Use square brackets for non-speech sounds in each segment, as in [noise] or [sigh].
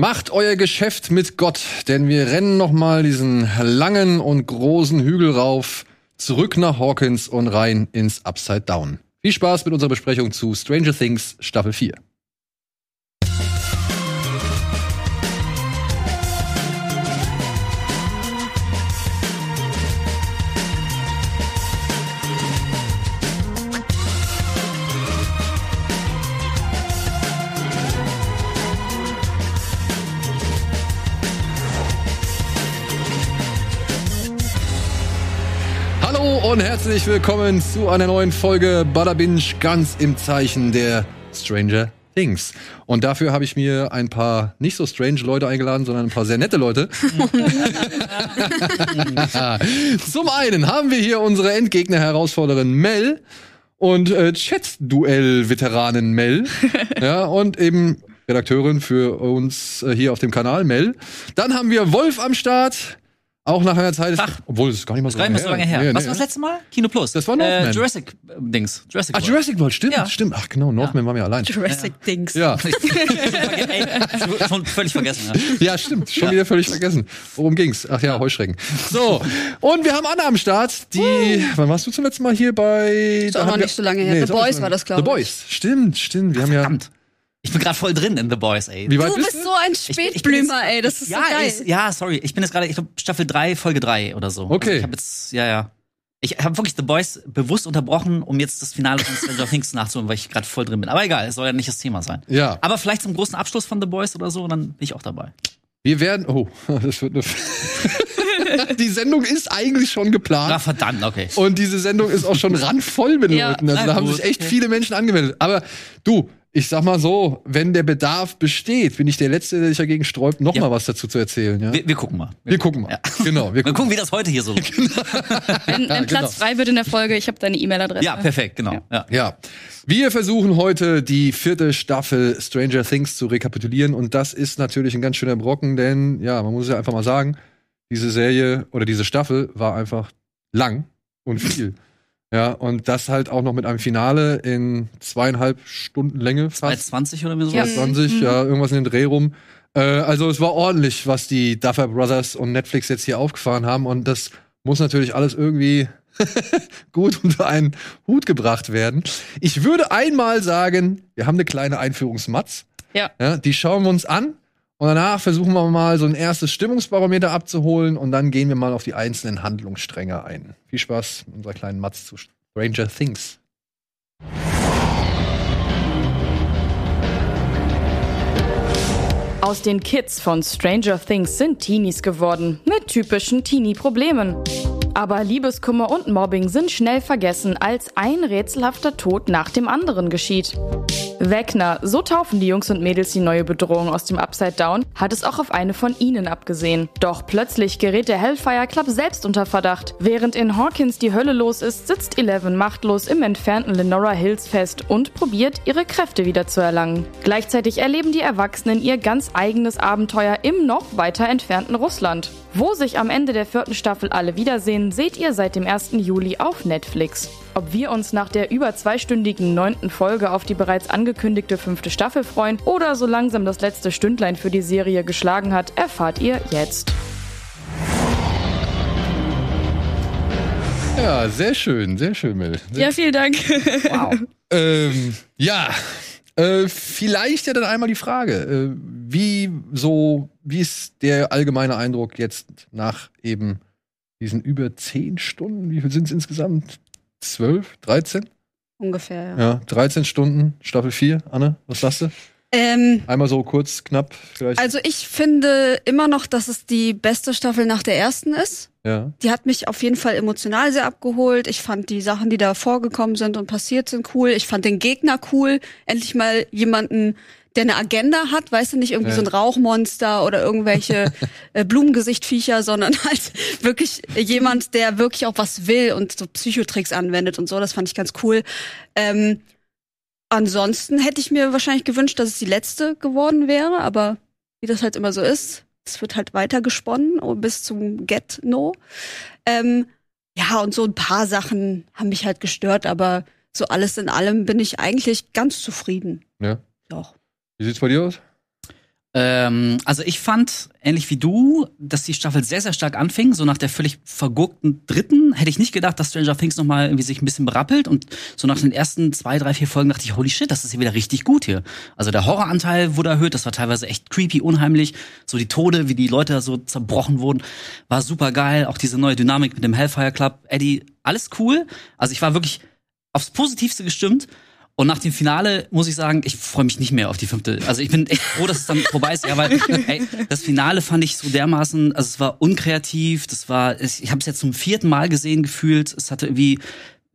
Macht euer Geschäft mit Gott, denn wir rennen noch mal diesen langen und großen Hügel rauf, zurück nach Hawkins und rein ins Upside Down. Viel Spaß mit unserer Besprechung zu Stranger Things Staffel 4. und herzlich willkommen zu einer neuen Folge Bada Binge ganz im Zeichen der Stranger Things. Und dafür habe ich mir ein paar nicht so strange Leute eingeladen, sondern ein paar sehr nette Leute. [laughs] Zum einen haben wir hier unsere Endgegner-Herausforderin Mel und äh, Chat-Duell-Veteranin Mel. [laughs] ja, und eben Redakteurin für uns äh, hier auf dem Kanal, Mel. Dann haben wir Wolf am Start. Auch nach einer Zeit, ist, Ach. obwohl es ist gar nicht mal so nicht lange mehr so lange her. Nee, Was nee. war das letzte Mal? Kino Plus. Das war Northman. Äh, Jurassic äh, Dings. Jurassic Ah, World. Jurassic World, stimmt, Ja. stimmt. Ach genau, Northman waren wir allein. Jurassic Dings. Ja, Ey, [laughs] schon völlig vergessen. Ja. ja, stimmt. Schon wieder völlig vergessen. Worum ging's? Ach ja, Heuschrecken. So, und wir haben Anna am Start, die, wann warst du zum letzten Mal hier bei? Ist auch noch nicht so lange her. The auch nicht Boys war das, glaub The Boys, stimmt, stimmt. Wir haben ja, Verdammt. Ich bin gerade voll drin in The Boys, ey. wie weit Du bist bist du? so ein Ich ich Spätblümer, ey. Das ist ja, so geil. Ist, ja, sorry. Ich bin jetzt gerade, ich glaube, Staffel 3, Folge 3 oder so. Okay. Also ich habe jetzt, ja, ja. Ich habe wirklich The Boys bewusst unterbrochen, um jetzt das Finale von Stranger [laughs] Things nachzuholen, weil ich gerade voll drin bin. Aber egal, es soll ja nicht das Thema sein. Ja, Aber vielleicht zum großen Abschluss von The Boys oder so, dann bin ich auch dabei. wir werden, oh, [laughs] das wird eine, [laughs] die Sendung ist eigentlich schon geplant. Ah, verdammt, okay. Und diese Sendung ist auch schon randvoll mit Ja. Leuten. Also Na da haben gut. sich echt viele Menschen angemeldet. Aber du, ich sag mal so, wenn der Bedarf besteht, bin ich der Letzte, der sich dagegen sträubt, noch Ja. mal was dazu zu erzählen. Ja? Wir, wir gucken mal. Wir gucken mal. Ja. Genau, wir [laughs] Mal gucken. gucken, wie das heute hier so [laughs] läuft. [laughs] Wenn, wenn genau. Platz frei wird in der Folge, ich habe deine E-Mail-Adresse. Ja, perfekt, genau. Ja. Ja. Wir versuchen heute die vierte Staffel Stranger Things zu rekapitulieren und das ist natürlich ein ganz schöner Brocken, denn ja, man muss ja einfach mal sagen, diese Serie oder diese Staffel war einfach lang und viel. Ja, und das halt auch noch mit einem Finale in zweieinhalb Stunden Länge fast. 20 oder so. Ja. 20, ja, irgendwas in den Dreh rum. Äh, also es war ordentlich, was die Duffer Brothers und Netflix jetzt hier aufgefahren haben und das muss natürlich alles irgendwie [laughs] gut unter einen Hut gebracht werden. Ich würde einmal sagen, wir haben eine kleine Einführungsmatz. Ja. ja. Die schauen wir uns an und danach versuchen wir mal so ein erstes Stimmungsbarometer abzuholen und dann gehen wir mal auf die einzelnen Handlungsstränge ein. Viel Spaß mit unserer kleinen Matz zu Stranger Things. Aus den Kids von Stranger Things sind Teenies geworden, mit typischen Teenie-Problemen. Aber Liebeskummer und Mobbing sind schnell vergessen, als ein rätselhafter Tod nach dem anderen geschieht. Wegner, so taufen die Jungs und Mädels die neue Bedrohung aus dem Upside Down, hat es auch auf eine von ihnen abgesehen. Doch plötzlich gerät der Hellfire Club selbst unter Verdacht. Während in Hawkins die Hölle los ist, sitzt Eleven machtlos im entfernten Lenora Hills fest und probiert, ihre Kräfte wieder zu erlangen. Gleichzeitig erleben die Erwachsenen ihr ganz eigenes Abenteuer im noch weiter entfernten Russland. Wo sich am Ende der vierten Staffel alle wiedersehen, seht ihr seit dem 1. Juli auf Netflix. Ob wir uns nach der über zweistündigen neunten Folge auf die bereits angekündigte fünfte Staffel freuen oder so langsam das letzte Stündlein für die Serie geschlagen hat, erfahrt ihr jetzt. Ja, sehr schön, sehr schön, Mel. Sehr Ja, vielen Dank. Wow. [laughs] Ähm, ja, äh, vielleicht ja dann einmal die Frage, äh, wie so, wie ist der allgemeine Eindruck jetzt nach eben diesen über zehn Stunden? Wie viel sind es insgesamt? Zwölf, 13? Ungefähr, ja. Ja, 13 Stunden, Staffel 4. Anne, was sagst du? Ähm, Einmal so kurz, knapp, vielleicht. also ich finde immer noch, dass es die beste Staffel nach der ersten ist. Ja. Die hat mich auf jeden Fall emotional sehr abgeholt. Ich fand die Sachen, die da vorgekommen sind und passiert sind, cool. Ich fand den Gegner cool. Endlich mal jemanden, der eine Agenda hat, weißt du, nicht irgendwie Ja. so ein Rauchmonster oder irgendwelche [laughs] äh, Blumengesichtviecher, sondern [laughs] halt wirklich jemand, der wirklich auch was will und so Psychotricks anwendet und so. Das fand ich ganz cool. Ähm, ansonsten hätte ich mir wahrscheinlich gewünscht, dass es die letzte geworden wäre, aber wie das halt immer so ist, es wird halt weiter gesponnen oh, bis zum Get No. Ähm, ja, und so ein paar Sachen haben mich halt gestört, aber so alles in allem bin ich eigentlich ganz zufrieden. ja. Doch. Wie sieht's bei dir aus? Ähm, also ich fand, ähnlich wie du, dass die Staffel sehr, sehr stark anfing. So nach der völlig vergurkten dritten hätte ich nicht gedacht, dass Stranger Things noch mal irgendwie sich ein bisschen berappelt. Und so nach den ersten zwei, drei, vier Folgen dachte ich, holy shit, das ist hier wieder richtig gut hier. Also der Horroranteil wurde erhöht, das war teilweise echt creepy, unheimlich. So die Tode, wie die Leute so zerbrochen wurden, war super geil. Auch diese neue Dynamik mit dem Hellfire Club. Eddie, alles cool. Also ich war wirklich aufs Positivste gestimmt. Und nach dem Finale muss ich sagen, ich freue mich nicht mehr auf die fünfte. Also ich bin echt froh, dass es dann vorbei ist. Ja, weil [laughs] ey, das Finale fand ich so dermaßen, also es war unkreativ, das war, ich habe es jetzt zum vierten Mal gesehen gefühlt. Es hatte irgendwie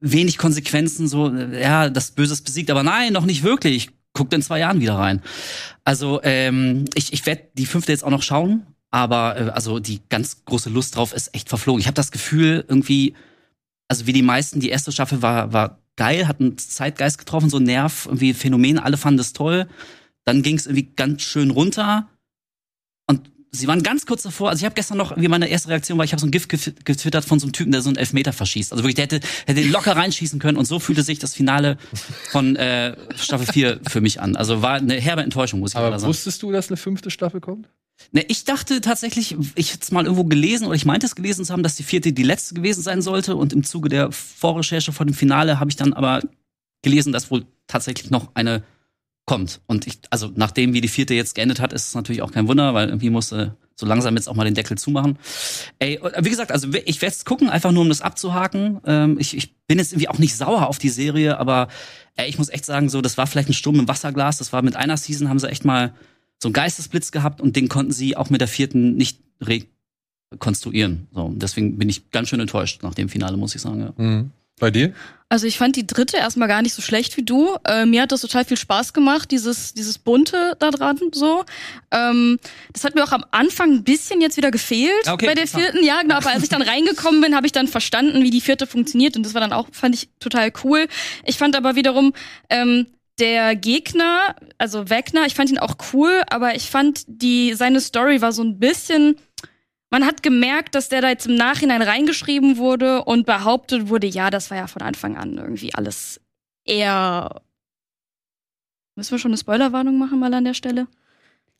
wenig Konsequenzen, so, ja, das Böse ist besiegt, aber nein, noch nicht wirklich. Guckt in zwei Jahren wieder rein. Also ähm, ich, ich werde die fünfte jetzt auch noch schauen, aber äh, also die ganz große Lust drauf ist echt verflogen. Ich habe das Gefühl, irgendwie, also wie die meisten, die erste Staffel war, war geil, hat einen Zeitgeist getroffen, so ein Nerv, irgendwie Phänomen, alle fanden das toll. Dann ging es irgendwie ganz schön runter. Und sie waren ganz kurz davor, also ich habe gestern noch, wie meine erste Reaktion war, ich habe so ein Gift getwittert von so einem Typen, der so einen Elfmeter verschießt. Also wirklich, der hätte, hätte den locker reinschießen können und so fühlte sich das Finale von äh, Staffel 4 für mich an. Also war eine herbe Enttäuschung, muss ich Aber sagen. wusstest du, dass eine fünfte Staffel kommt? Ne, ich dachte tatsächlich, ich hätte es mal irgendwo gelesen oder ich meinte es gelesen zu haben, dass die vierte die letzte gewesen sein sollte. Und im Zuge der Vorrecherche vor dem Finale habe ich dann aber gelesen, dass wohl tatsächlich noch eine kommt. Und ich, also nachdem wie die vierte jetzt geendet hat, ist es natürlich auch kein Wunder, weil irgendwie musste so langsam jetzt auch mal den Deckel zumachen. Ey, wie gesagt, also ich werde es gucken, einfach nur um das abzuhaken. Ähm, ich, ich bin jetzt irgendwie auch nicht sauer auf die Serie, aber ey, ich muss echt sagen, so das war vielleicht ein Sturm im Wasserglas. Das war mit einer Season haben sie echt mal so einen Geistesblitz gehabt und den konnten sie auch mit der vierten nicht rekonstruieren. So, deswegen bin ich ganz schön enttäuscht nach dem Finale, muss ich sagen. Ja. Mhm. Bei dir? Also ich fand die dritte erstmal gar nicht so schlecht wie du. Äh, mir hat das total viel Spaß gemacht, dieses, dieses Bunte da dran so. Ähm, das hat mir auch am Anfang ein bisschen jetzt wieder gefehlt Okay, bei der vierten. Ja, genau, aber als ich dann reingekommen bin, habe ich dann verstanden, wie die vierte funktioniert und das war dann auch, fand ich total cool. Ich fand aber wiederum, ähm, der Gegner, also Wegner, ich fand ihn auch cool, aber ich fand die, seine Story war so ein bisschen, man hat gemerkt, dass der da jetzt im Nachhinein reingeschrieben wurde und behauptet wurde, ja, das war ja von Anfang an irgendwie alles eher. Müssen wir schon eine Spoilerwarnung machen mal an der Stelle?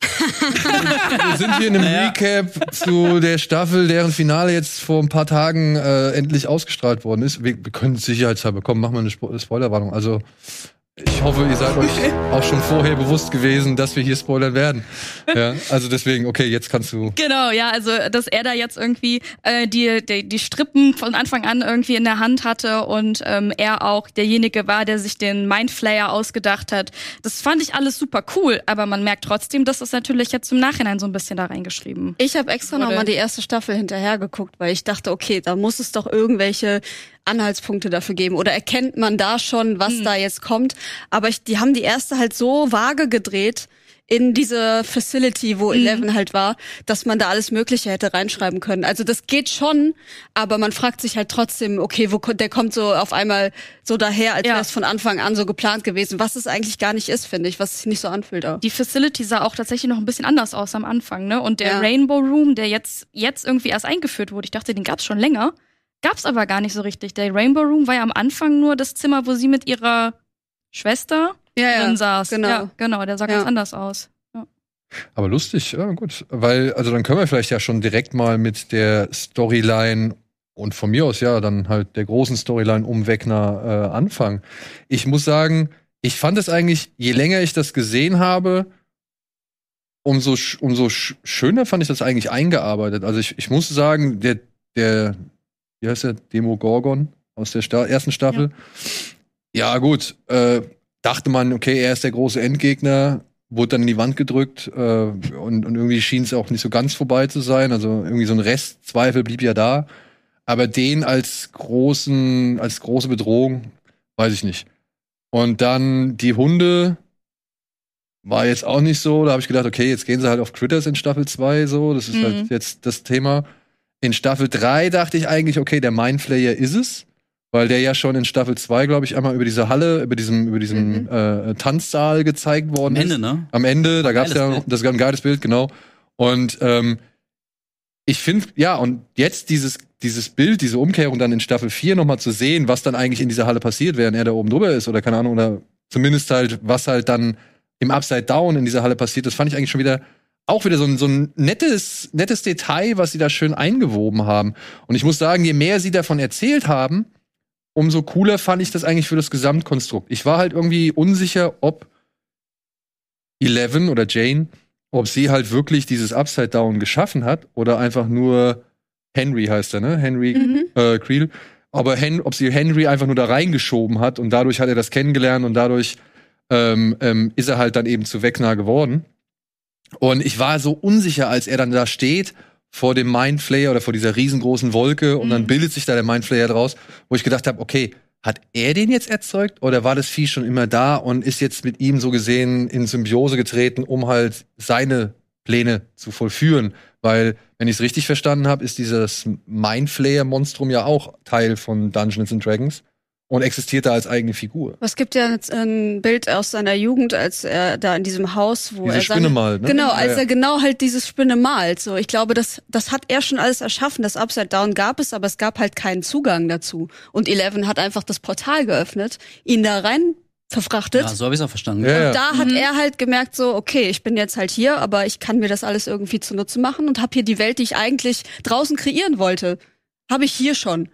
Wir sind hier in einem [laughs] Naja. Recap zu der Staffel, deren Finale jetzt vor ein paar Tagen äh, endlich ausgestrahlt worden ist. Wir, wir können sicherheitshalber kommen, machen wir eine Spo Spoilerwarnung. Also ich hoffe, ihr seid euch auch schon vorher bewusst gewesen, dass wir hier spoilern werden. [laughs] Ja, also deswegen, okay, jetzt kannst du. Genau, ja, also dass er da jetzt irgendwie äh, die, die, die Strippen von Anfang an irgendwie in der Hand hatte und ähm, er auch derjenige war, der sich den Mindflayer ausgedacht hat. Das fand ich alles super cool, aber man merkt trotzdem, dass das natürlich jetzt im Nachhinein so ein bisschen da reingeschrieben. Ich habe extra noch Wurde- mal die erste Staffel hinterher geguckt, weil ich dachte, okay, da muss es doch irgendwelche Anhaltspunkte dafür geben oder erkennt man da schon, was da jetzt kommt. Aber ich, die haben die erste halt so vage gedreht in diese Facility, wo Eleven halt war, dass man da alles Mögliche hätte reinschreiben können. Also das geht schon, aber man fragt sich halt trotzdem, okay, wo der kommt so auf einmal so daher, als Ja. wäre es von Anfang an so geplant gewesen, was es eigentlich gar nicht ist, finde ich, was sich nicht so anfühlt auch. Die Facility sah auch tatsächlich noch ein bisschen anders aus am Anfang, ne? Und der Ja. Rainbow Room, der jetzt, jetzt irgendwie erst eingeführt wurde, ich dachte, den gab's schon länger. Gab's aber gar nicht so richtig. Der Rainbow Room war ja am Anfang nur das Zimmer, wo sie mit ihrer Schwester Ja, drin saß. genau. Ja, genau, der sah Ja. ganz anders aus. Aber lustig, ja gut. Weil, also dann können wir vielleicht ja schon direkt mal mit der Storyline und von mir aus ja dann halt der großen Storyline um Wegner äh, anfangen. Ich muss sagen, ich fand es eigentlich, je länger ich das gesehen habe, umso, sch- umso sch schöner fand ich das eigentlich eingearbeitet. Also ich, ich muss sagen, der, der, wie heißt der, Demogorgon aus der Sta ersten Staffel. Ja, gut, äh, dachte man, okay, er ist der große Endgegner, wurde dann in die Wand gedrückt äh, und, und irgendwie schien es auch nicht so ganz vorbei zu sein. Also irgendwie so ein Restzweifel blieb ja da. Aber den als großen, als große Bedrohung, weiß ich nicht. Und dann die Hunde war jetzt auch nicht so. Da habe ich gedacht, okay, jetzt gehen sie halt auf Critters in Staffel 2 so. Das ist Mhm. halt jetzt das Thema. In Staffel 3 dachte ich eigentlich, okay, der Mindflayer ist es. Weil der ja schon in Staffel 2, glaube ich, einmal über diese Halle, über diesem, über diesem Mhm. äh, Tanzsaal gezeigt worden Am Ende, ist. ne? Am Ende, da gab es ja, Bild. das ein geiles Bild, genau. Und ähm, ich finde, ja, und jetzt dieses, dieses Bild, diese Umkehrung dann in Staffel 4 nochmal zu sehen, was dann eigentlich in dieser Halle passiert, während er da oben drüber ist, oder keine Ahnung, oder zumindest halt, was halt dann im Upside Down in dieser Halle passiert, das fand ich eigentlich schon wieder auch wieder so ein, so ein nettes, nettes Detail, was sie da schön eingewoben haben. Und ich muss sagen, je mehr sie davon erzählt haben, umso cooler fand ich das eigentlich für das Gesamtkonstrukt. Ich war halt irgendwie unsicher, ob Eleven oder Jane, ob sie halt wirklich dieses Upside Down geschaffen hat oder einfach nur Henry heißt er, ne? Henry Mhm. äh, Creel. Aber Hen ob sie Henry einfach nur da reingeschoben hat und dadurch hat er das kennengelernt und dadurch ähm, ähm, ist er halt dann eben zu Wegner geworden. Und ich war so unsicher, als er dann da steht vor dem Mindflayer oder vor dieser riesengroßen Wolke und dann bildet sich da der Mindflayer draus, wo ich gedacht habe, okay, hat er den jetzt erzeugt oder war das Vieh schon immer da und ist jetzt mit ihm so gesehen in Symbiose getreten, um halt seine Pläne zu vollführen? Weil, wenn ich es richtig verstanden habe, ist dieses Mindflayer-Monstrum ja auch Teil von Dungeons and Dragons und existiert da als eigene Figur. Es gibt ja jetzt ein Bild aus seiner Jugend, als er da in diesem Haus, wo Diese er Spinne malt, ne? Genau, Ja, als ja. er genau halt dieses Spinne malt. So, ich glaube, das, das hat er schon alles erschaffen. Das Upside Down gab es, aber es gab halt keinen Zugang dazu. Und Eleven hat einfach das Portal geöffnet, ihn da rein verfrachtet. Ja, so habe ich es auch verstanden. Ja, ja. Und da hat er halt gemerkt, so, okay, ich bin jetzt halt hier, aber ich kann mir das alles irgendwie zunutze machen und habe hier die Welt, die ich eigentlich draußen kreieren wollte, habe ich hier schon.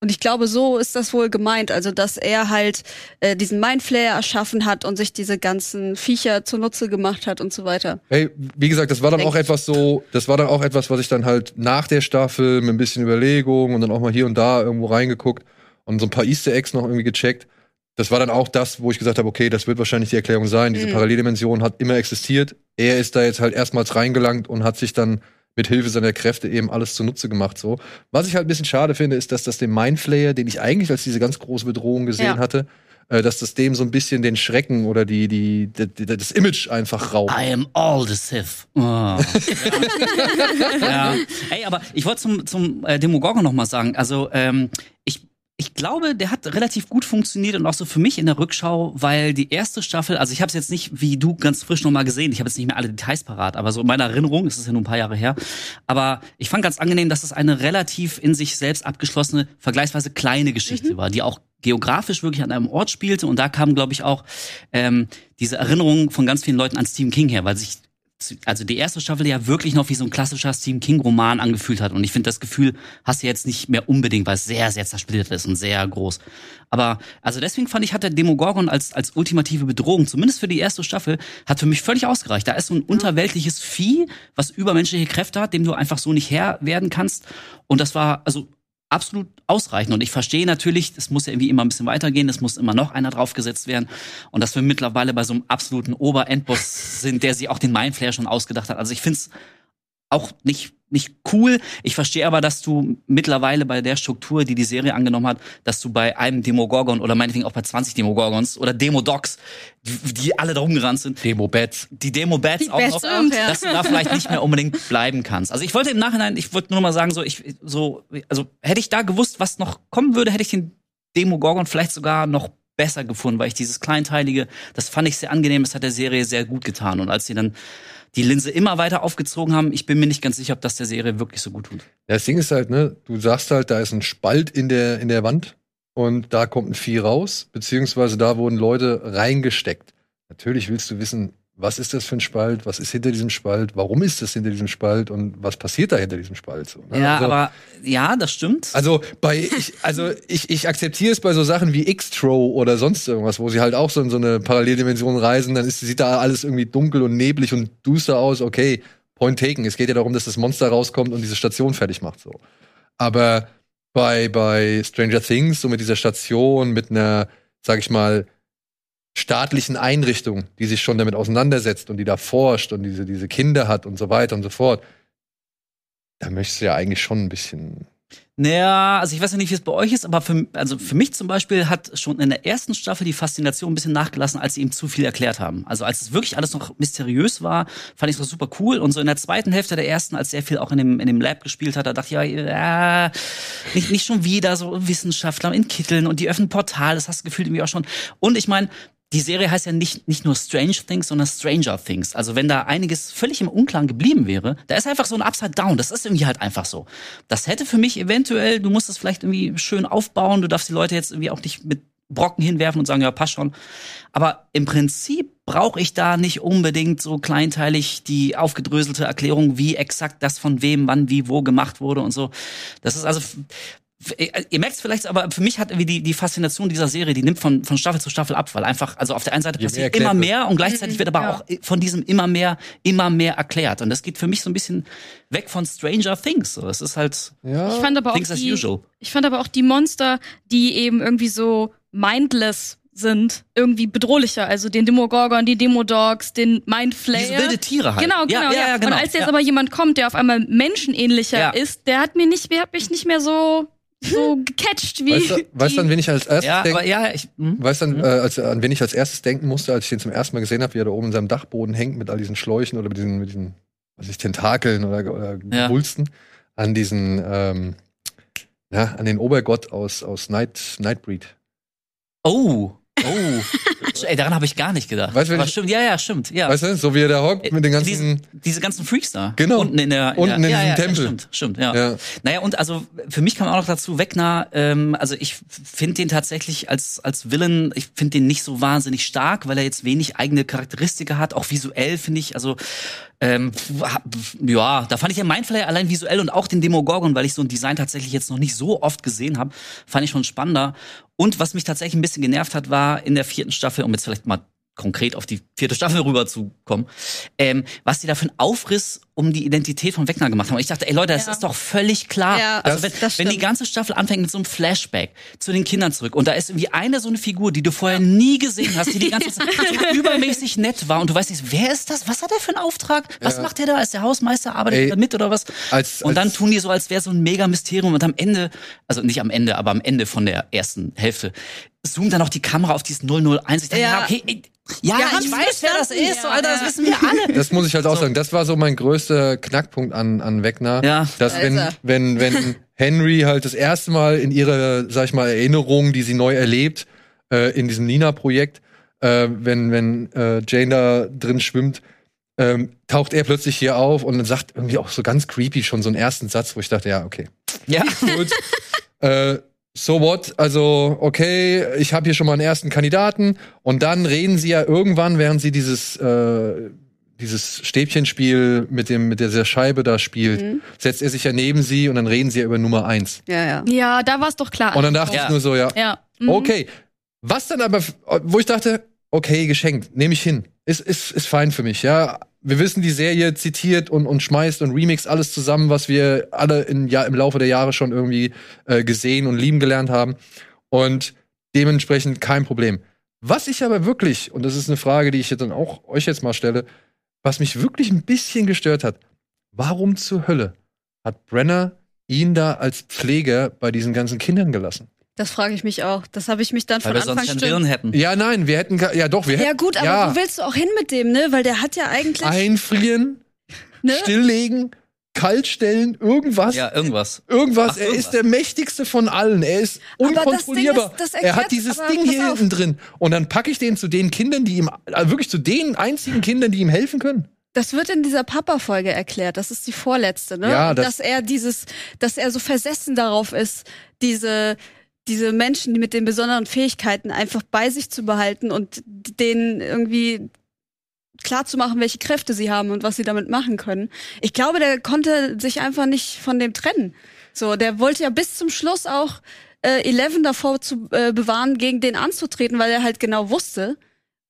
Und ich glaube, so ist das wohl gemeint. Also, dass er halt äh, diesen Mindflayer erschaffen hat und sich diese ganzen Viecher zunutze gemacht hat und so weiter. Hey, wie gesagt, das war dann Denk auch etwas so, das war dann auch etwas, was ich dann halt nach der Staffel mit ein bisschen Überlegung und dann auch mal hier und da irgendwo reingeguckt und so ein paar Easter Eggs noch irgendwie gecheckt. Das war dann auch das, wo ich gesagt habe, okay, das wird wahrscheinlich die Erklärung sein. Diese Mhm. Paralleldimension hat immer existiert. Er ist da jetzt halt erstmals reingelangt und hat sich dann mit Hilfe seiner Kräfte eben alles zunutze gemacht. So. Was ich halt ein bisschen schade finde, ist, dass das dem Mindflayer, den ich eigentlich als diese ganz große Bedrohung gesehen Ja. hatte, äh, dass das dem so ein bisschen den Schrecken oder die, die, die, die das Image einfach raubt. I am all the Sith. Oh. [laughs] ja. ja. Ey, aber ich wollte zum, zum äh, Demogorgon noch mal sagen. Also, ähm, ich, ich glaube, der hat relativ gut funktioniert und auch so für mich in der Rückschau, weil die erste Staffel, also ich habe es jetzt nicht wie du ganz frisch noch mal gesehen, ich habe jetzt nicht mehr alle Details parat, aber so in meiner Erinnerung, es ist ja nur ein paar Jahre her, aber ich fand ganz angenehm, dass es eine relativ in sich selbst abgeschlossene, vergleichsweise kleine Geschichte war, die auch geografisch wirklich an einem Ort spielte und da kam, glaube ich, auch ähm, diese Erinnerung von ganz vielen Leuten an Stephen King her, weil sich also die erste Staffel ja wirklich noch wie so ein klassischer Stephen King Roman angefühlt hat und ich finde das Gefühl hast du jetzt nicht mehr unbedingt, weil es sehr sehr zersplittert ist und sehr groß. Aber also deswegen fand ich hat der Demogorgon als als ultimative Bedrohung zumindest für die erste Staffel hat für mich völlig ausgereicht. Da ist so ein unterweltliches Vieh, was übermenschliche Kräfte hat, dem du einfach so nicht Herr werden kannst und das war also absolut ausreichend. Und ich verstehe natürlich, es muss ja irgendwie immer ein bisschen weitergehen, es muss immer noch einer draufgesetzt werden. Und dass wir mittlerweile bei so einem absoluten Oberendboss sind, der sich auch den Mindflayer schon ausgedacht hat. Also ich finde es auch nicht nicht cool. Ich verstehe aber, dass du mittlerweile bei der Struktur, die die Serie angenommen hat, dass du bei einem Demogorgon oder meinetwegen auch bei 20 Demogorgons oder Demodogs, die, die alle da rumgerannt sind, Demo-Bats. die Demo-Bats auch noch, auch, dass du da vielleicht nicht mehr unbedingt bleiben kannst. Also ich wollte im Nachhinein, ich wollte nur mal sagen, so ich so also hätte ich da gewusst, was noch kommen würde, hätte ich den Demogorgon vielleicht sogar noch besser gefunden, weil ich dieses kleinteilige, das fand ich sehr angenehm, das hat der Serie sehr gut getan und als sie dann die Linse immer weiter aufgezogen haben, ich bin mir nicht ganz sicher, ob das der Serie wirklich so gut tut. Das Ding ist halt, ne, du sagst halt, da ist ein Spalt in der, in der Wand und da kommt ein Vieh raus, beziehungsweise da wurden Leute reingesteckt. Natürlich willst du wissen, was ist das für ein Spalt, was ist hinter diesem Spalt, warum ist das hinter diesem Spalt und was passiert da hinter diesem Spalt so. ne? Ja, also, aber ja, das stimmt. Also bei ich, also ich, ich akzeptiere es bei so Sachen wie X-Tro oder sonst irgendwas, wo sie halt auch so in so eine Paralleldimension reisen, dann ist, sieht da alles irgendwie dunkel und neblig und duster aus, okay, point taken. Es geht ja darum, dass das Monster rauskommt und diese Station fertig macht so. Aber bei, bei Stranger Things, so mit dieser Station, mit einer, sag ich mal, staatlichen Einrichtung, die sich schon damit auseinandersetzt und die da forscht und diese, diese Kinder hat und so weiter und so fort, da möchtest du ja eigentlich schon ein bisschen Naja, also ich weiß ja nicht, wie es bei euch ist, aber für, also für mich zum Beispiel hat schon in der ersten Staffel die Faszination ein bisschen nachgelassen, als sie ihm zu viel erklärt haben. Also als es wirklich alles noch mysteriös war, fand ich es super cool. Und so in der zweiten Hälfte der ersten, als sehr viel auch in dem, in dem Lab gespielt hat, da dachte ich, ja, ja nicht, nicht schon wieder so Wissenschaftler in Kitteln und die öffnen Portal, das hast du gefühlt irgendwie auch schon. Und ich meine, die Serie heißt ja nicht, nicht nur Strange Things, sondern Stranger Things. Also wenn da einiges völlig im Unklaren geblieben wäre, da ist einfach so ein Upside Down. Das ist irgendwie halt einfach so. Das hätte für mich eventuell, du musst es vielleicht irgendwie schön aufbauen, du darfst die Leute jetzt irgendwie auch nicht mit Brocken hinwerfen und sagen, ja, passt schon. Aber im Prinzip brauche ich da nicht unbedingt so kleinteilig die aufgedröselte Erklärung, wie exakt das von wem, wann, wie, wo gemacht wurde und so. Das ist also Ihr merkt es vielleicht, aber für mich hat irgendwie die, die Faszination dieser Serie, die nimmt von, von Staffel zu Staffel ab, weil einfach, also auf der einen Seite Je mehr passiert erklärt immer wird. mehr und gleichzeitig Mhm, wird aber ja. auch von diesem immer mehr, immer mehr erklärt. Und das geht für mich so ein bisschen weg von Stranger Things. So, Es ist halt Ja. Ich fand aber auch Things as die, usual. ich fand aber auch die Monster, die eben irgendwie so mindless sind, irgendwie bedrohlicher. Also den Demogorgon, die Demodogs, den Mindflayer. Diese wilde Tiere halt. Genau, genau, ja, ja, ja, genau. Und als jetzt ja. aber jemand kommt, der auf einmal menschenähnlicher Ja. ist, der hat mir nicht, der hat mich nicht mehr so so gecatcht wie Weißt du, weißt du, an wen ich als erstes ja, aber ja, ich, hm? Weißt du, an, äh, als, an wen ich als erstes denken musste, als ich den zum ersten Mal gesehen habe, wie er da oben in seinem Dachboden hängt mit all diesen Schläuchen oder mit diesen, mit diesen was ich, Tentakeln oder, oder Ja. Wulsten, an diesen, ähm, ja, an den Obergott aus, aus Night, Nightbreed. Oh, oh. Ey, daran habe ich gar nicht gedacht. Weißt aber ich- stimmt, ja, ja, stimmt. Ja. Weißt du, so wie er da hockt mit den ganzen. diese, diese ganzen Freaks da. Genau. Unten in der Unten der, in ja, diesem ja, Tempel. Ja, stimmt, stimmt, ja. ja. Naja, und also für mich kam auch noch dazu, Wegner, ähm, also ich finde den tatsächlich als, als Villain, ich finde den nicht so wahnsinnig stark, weil er jetzt wenig eigene Charakteristika hat, auch visuell finde ich, also ähm, ja, da fand ich ja Mindflayer allein visuell und auch den Demogorgon, weil ich so ein Design tatsächlich jetzt noch nicht so oft gesehen habe, fand ich schon spannender. Und was mich tatsächlich ein bisschen genervt hat, war in der vierten Staffel, um jetzt vielleicht mal konkret auf die vierte Staffel rüberzukommen, ähm, was die da für einen Aufriss um die Identität von Wegner gemacht haben. Und ich dachte, ey Leute, das Ja. ist doch völlig klar. Ja, also das- wenn, das wenn die ganze Staffel anfängt mit so einem Flashback zu den Kindern zurück und da ist irgendwie eine so eine Figur, die du vorher nie gesehen hast, die die ganze [laughs] Zeit so übermäßig nett war und du weißt nicht, wer ist das? Was hat er für einen Auftrag? Was Ja. macht er da? Ist der Hausmeister? Arbeitet er da mit oder was? als- und dann als- tun die so, als wäre so ein mega Mysterium und am Ende, also nicht am Ende, aber am Ende von der ersten Hälfte, zoomt dann noch die Kamera auf dieses 001. Ich dachte, ja, Ja. okay, ey, ja, Wir ich weiß, wer das ist, Ja, Alter, das ja. wissen wir alle. Das muss ich halt auch So. sagen. Das war so mein größter Knackpunkt an, an Wegner. Ja. Dass Da wenn, wenn, wenn [laughs] Henry halt das erste Mal in ihre, sag ich mal, Erinnerungen, die sie neu erlebt, äh, in diesem Nina-Projekt, äh, wenn, wenn äh, Jane da drin schwimmt, ähm, taucht er plötzlich hier auf und sagt irgendwie auch so ganz creepy schon so einen ersten Satz, wo ich dachte, ja, okay. Ja. Gut. äh, so what? Also, okay, ich habe hier schon mal einen ersten Kandidaten und dann reden sie ja irgendwann, während sie dieses äh, dieses Stäbchenspiel mit dem mit dieser Scheibe da spielt, Mhm. setzt er sich ja neben sie und dann reden sie ja über Nummer eins. Ja, ja. Ja, da war es doch klar. Und dann dachte Ja. ich nur so, ja, ja. mhm. okay. Was dann aber, wo ich dachte, okay, geschenkt, nehme ich hin. Ist, ist, ist fein für mich, ja. Wir wissen, die Serie zitiert und, und schmeißt und remixt alles zusammen, was wir alle in, ja, im Laufe der Jahre schon irgendwie äh, gesehen und lieben gelernt haben. Und dementsprechend kein Problem. Was ich aber wirklich, und das ist eine Frage, die ich jetzt dann auch euch jetzt mal stelle, was mich wirklich ein bisschen gestört hat, warum zur Hölle hat Brenner ihn da als Pfleger bei diesen ganzen Kindern gelassen? Das frage ich mich auch. Das habe ich mich dann Weil von wir Anfang sonst. Willen hätten. Ja, nein, wir hätten, ja doch, wir Ja hätten. gut, aber ja, wo willst du auch hin mit dem, ne? Weil der hat ja eigentlich, einfrieren, ne? stilllegen, kaltstellen, irgendwas. Ja, irgendwas. Irgendwas, Ach, er irgendwas. ist der mächtigste von allen. Er ist Aber das unkontrollierbar. Ding ist, das er hat dieses Ding hier auf. hinten drin. Und dann packe ich den zu den Kindern, die ihm, also wirklich zu den einzigen Kindern, die ihm helfen können. Das wird in dieser Papa-Folge erklärt. Das ist die vorletzte, ne? Ja, das- dass er dieses, dass er so versessen darauf ist, diese, diese Menschen die mit den besonderen Fähigkeiten einfach bei sich zu behalten und denen irgendwie klar welche Kräfte sie haben und was sie damit machen können. Ich glaube, der konnte sich einfach nicht von dem trennen. So, der wollte ja bis zum Schluss auch äh, Eleven davor zu äh, bewahren, gegen den anzutreten, weil er halt genau wusste,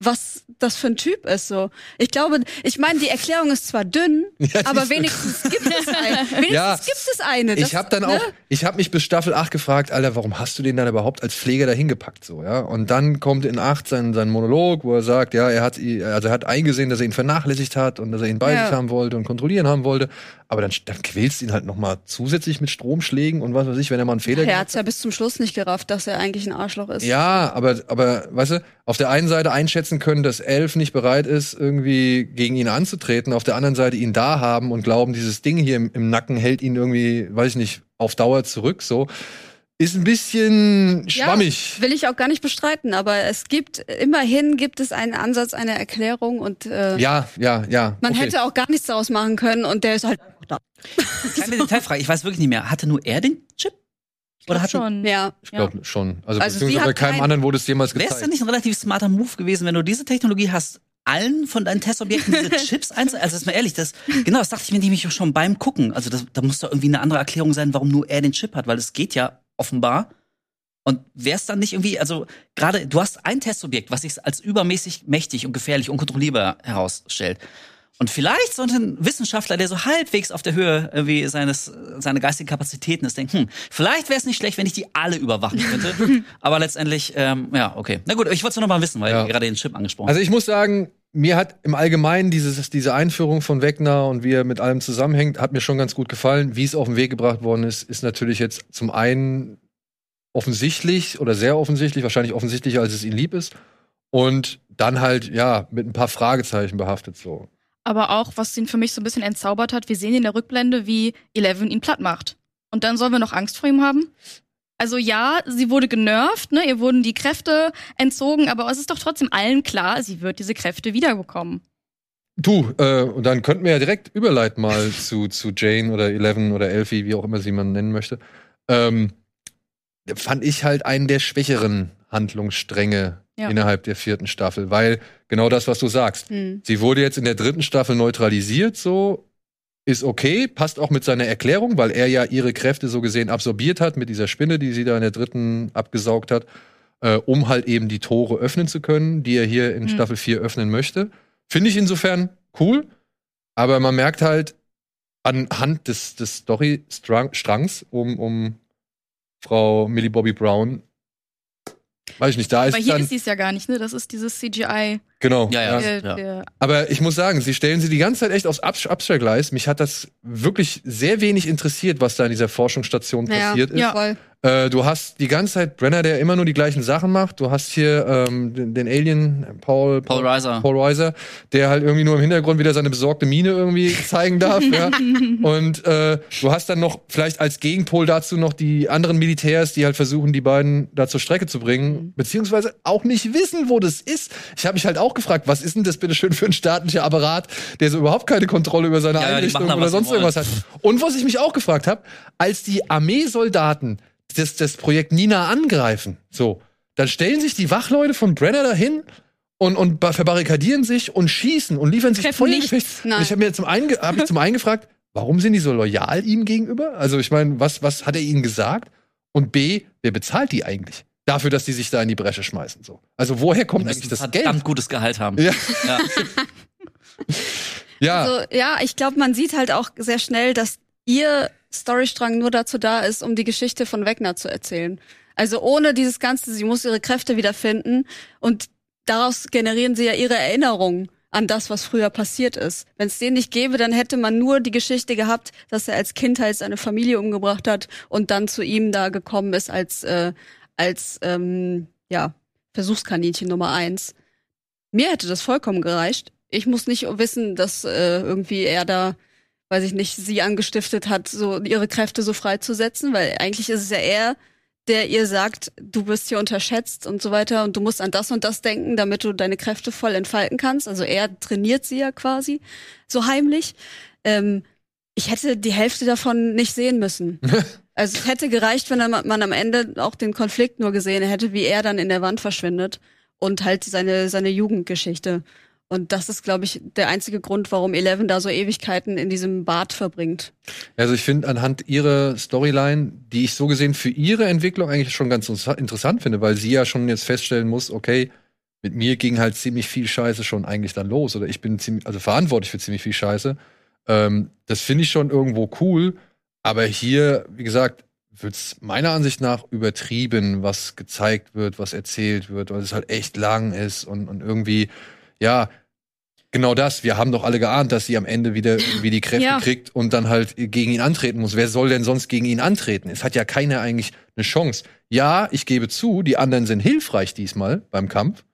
was das für ein Typ ist. So, ich glaube, ich meine, die Erklärung ist zwar dünn, [laughs] Ja, aber [laughs] wenigstens gibt es eine. Wenigstens Ja. gibt es eine. Das- ich habe dann ne? auch, ich habe mich bis Staffel 8 gefragt, Alter, warum hast du den dann überhaupt als Pfleger dahin gepackt so, ja? Und dann kommt in 8 sein, sein Monolog, wo er sagt, ja, er hat also er hat eingesehen, dass er ihn vernachlässigt hat und dass er ihn bei Ja. sich haben wollte und kontrollieren haben wollte, aber dann, dann quälst du ihn halt noch mal zusätzlich mit Stromschlägen und was weiß ich, wenn er mal einen Fehler Er gemacht hat's ja bis zum Schluss nicht gerafft, dass er eigentlich ein Arschloch ist. Ja, aber, aber, weißt du, auf der einen Seite einschätzen können, dass Elf nicht bereit ist, irgendwie gegen ihn anzutreten, auf der anderen Seite ihn da haben und glauben, dieses Ding hier im, im Nacken hält ihn irgendwie, weiß ich nicht, auf Dauer zurück, so. Ist ein bisschen schwammig. Will ich auch gar nicht bestreiten, aber es gibt, immerhin gibt es einen Ansatz, eine Erklärung und äh, Ja, ja, ja. man okay. hätte auch gar nichts daraus machen können und der ist halt einfach da. Kleine Detailfrage, ich weiß wirklich nicht mehr. Hatte nur er den Chip? Oder hatte, schon. Ja. Ich glaube schon. Also, Also beziehungsweise bei hat keinem kein- anderen wurde es jemals wäre es gezeigt. denn nicht ein relativ smarter Move gewesen, wenn du diese Technologie hast, allen von deinen Testobjekten diese [laughs] Chips einzeln? Also, ist mal ehrlich, das, genau, das dachte ich mir nämlich schon beim Gucken. Also, das, da muss doch irgendwie eine andere Erklärung sein, warum nur er den Chip hat, weil es geht ja offenbar. Und wäre es dann nicht irgendwie, also gerade, du hast ein Testobjekt, was sich als übermäßig mächtig und gefährlich, unkontrollierbar herausstellt. Und vielleicht sollte ein Wissenschaftler, der so halbwegs auf der Höhe irgendwie seines, seine geistigen Kapazitäten ist, denken, hm, vielleicht wäre es nicht schlecht, wenn ich die alle überwachen könnte. [laughs] Aber letztendlich, ähm, ja, okay. Na gut, ich wollte es nur noch mal wissen, weil Ja. gerade den Chip angesprochen Also ich muss sagen, mir hat im Allgemeinen dieses, diese Einführung von Wegner und wie er mit allem zusammenhängt, hat mir schon ganz gut gefallen. Wie es auf den Weg gebracht worden ist, ist natürlich jetzt zum einen offensichtlich oder sehr offensichtlich, wahrscheinlich offensichtlicher, als es ihm lieb ist. Und dann halt, ja, mit ein paar Fragezeichen behaftet so. Aber auch, was ihn für mich so ein bisschen entzaubert hat, wir sehen in der Rückblende, wie Eleven ihn platt macht. Und dann sollen wir noch Angst vor ihm haben? Also ja, sie wurde genervt, ne? Ihr wurden die Kräfte entzogen, aber es ist doch trotzdem allen klar, sie wird diese Kräfte wiederbekommen. Du, äh, und dann könnten wir ja direkt überleiten mal [laughs] zu, zu Jane oder Eleven oder Elfie, wie auch immer sie man nennen möchte. Ähm, fand ich halt einen der schwächeren Handlungsstränge Ja. innerhalb der vierten Staffel, weil genau das, was du sagst. Hm. Sie wurde jetzt in der dritten Staffel neutralisiert, so ist okay, passt auch mit seiner Erklärung, weil er ja ihre Kräfte so gesehen absorbiert hat mit dieser Spinne, die sie da in der dritten abgesaugt hat, äh, um halt eben die Tore öffnen zu können, die er hier in Hm. Staffel 4 öffnen möchte. Finde ich insofern cool, aber man merkt halt anhand des, des Story-Strangs um, um Frau Millie Bobby Brown, weiß ich nicht, da ist aber hier dann, ist sie es ja gar nicht, ne? Das ist dieses CGI. genau, Ja, ja. der, ja. Aber ich muss sagen, sie stellen sie die ganze Zeit echt aufs Abs Abstellgleis. Mich hat das wirklich sehr wenig interessiert, was da in dieser Forschungsstation Ja, passiert ist. ja. Voll. Äh, du hast die ganze Zeit Brenner, der immer nur die gleichen Sachen macht. Du hast hier ähm, den, den Alien Paul, Paul Reiser. Paul Reiser, der halt irgendwie nur im Hintergrund wieder seine besorgte Miene irgendwie [laughs] zeigen darf. ja. [laughs] Und äh, du hast dann noch vielleicht als Gegenpol dazu noch die anderen Militärs, die halt versuchen, die beiden da zur Strecke zu bringen, beziehungsweise auch nicht wissen, wo das ist. Ich habe mich halt auch gefragt, was ist denn das bitte schön für ein staatlicher Apparat, der so überhaupt keine Kontrolle über seine Ja, Einrichtung oder sonst irgendwas hat. Und was ich mich auch gefragt habe, als die Armeesoldaten das, das Projekt Nina angreifen, so, dann stellen sich die Wachleute von Brenner dahin und, und ba- verbarrikadieren sich und schießen und liefern sich Feuergefecht. ich habe mir zum einen, hab ich zum einen gefragt, warum sind die so loyal ihm gegenüber? Also ich meine, was, was hat er ihnen gesagt? Und B, wer bezahlt die eigentlich? Dafür, dass die sich da in die Bresche schmeißen. So. Also woher kommt Die eigentlich das verdammt Geld? gutes Gehalt haben. Ja. Ja. [laughs] Ja, Also, ja, ich glaube, man sieht halt auch sehr schnell, dass ihr Storystrang nur dazu da ist, um die Geschichte von Wegner zu erzählen. Also ohne dieses Ganze, sie muss ihre Kräfte wiederfinden und daraus generieren sie ja ihre Erinnerungen an das, was früher passiert ist. Wenn es den nicht gäbe, dann hätte man nur die Geschichte gehabt, dass er als Kind halt seine Familie umgebracht hat und dann zu ihm da gekommen ist als, äh, als ähm, ja, Versuchskaninchen Nummer eins. Mir hätte das vollkommen gereicht. Ich muss nicht wissen, dass äh, irgendwie er da, weiß ich nicht, sie angestiftet hat, so ihre Kräfte so freizusetzen, weil eigentlich ist es ja er, der ihr sagt, du bist hier unterschätzt und so weiter und du musst an das und das denken, damit du deine Kräfte voll entfalten kannst. Also er trainiert sie ja quasi so heimlich. Ähm, ich hätte die Hälfte davon nicht sehen müssen. [laughs] Also es hätte gereicht, wenn man man am Ende auch den Konflikt nur gesehen hätte, wie er dann in der Wand verschwindet und halt seine, seine Jugendgeschichte. Und das ist, glaube ich, der einzige Grund, warum Eleven da so Ewigkeiten in diesem Bad verbringt. Also ich finde anhand ihrer Storyline, die ich so gesehen für ihre Entwicklung eigentlich schon ganz inter- interessant finde, weil sie ja schon jetzt feststellen muss, okay, mit mir ging halt ziemlich viel Scheiße schon eigentlich dann los oder ich bin ziemlich, also verantwortlich für ziemlich viel Scheiße. Ähm, das finde ich schon irgendwo cool, aber hier, wie gesagt, wird's meiner Ansicht nach übertrieben, was gezeigt wird, was erzählt wird, weil es halt echt lang ist und, und irgendwie, ja, genau das. Wir haben doch alle geahnt, dass sie am Ende wieder [laughs] irgendwie die Kräfte Ja. kriegt und dann halt gegen ihn antreten muss. Wer soll denn sonst gegen ihn antreten? Es hat ja keiner eigentlich eine Chance. Ja, ich gebe zu, die anderen sind hilfreich diesmal beim Kampf,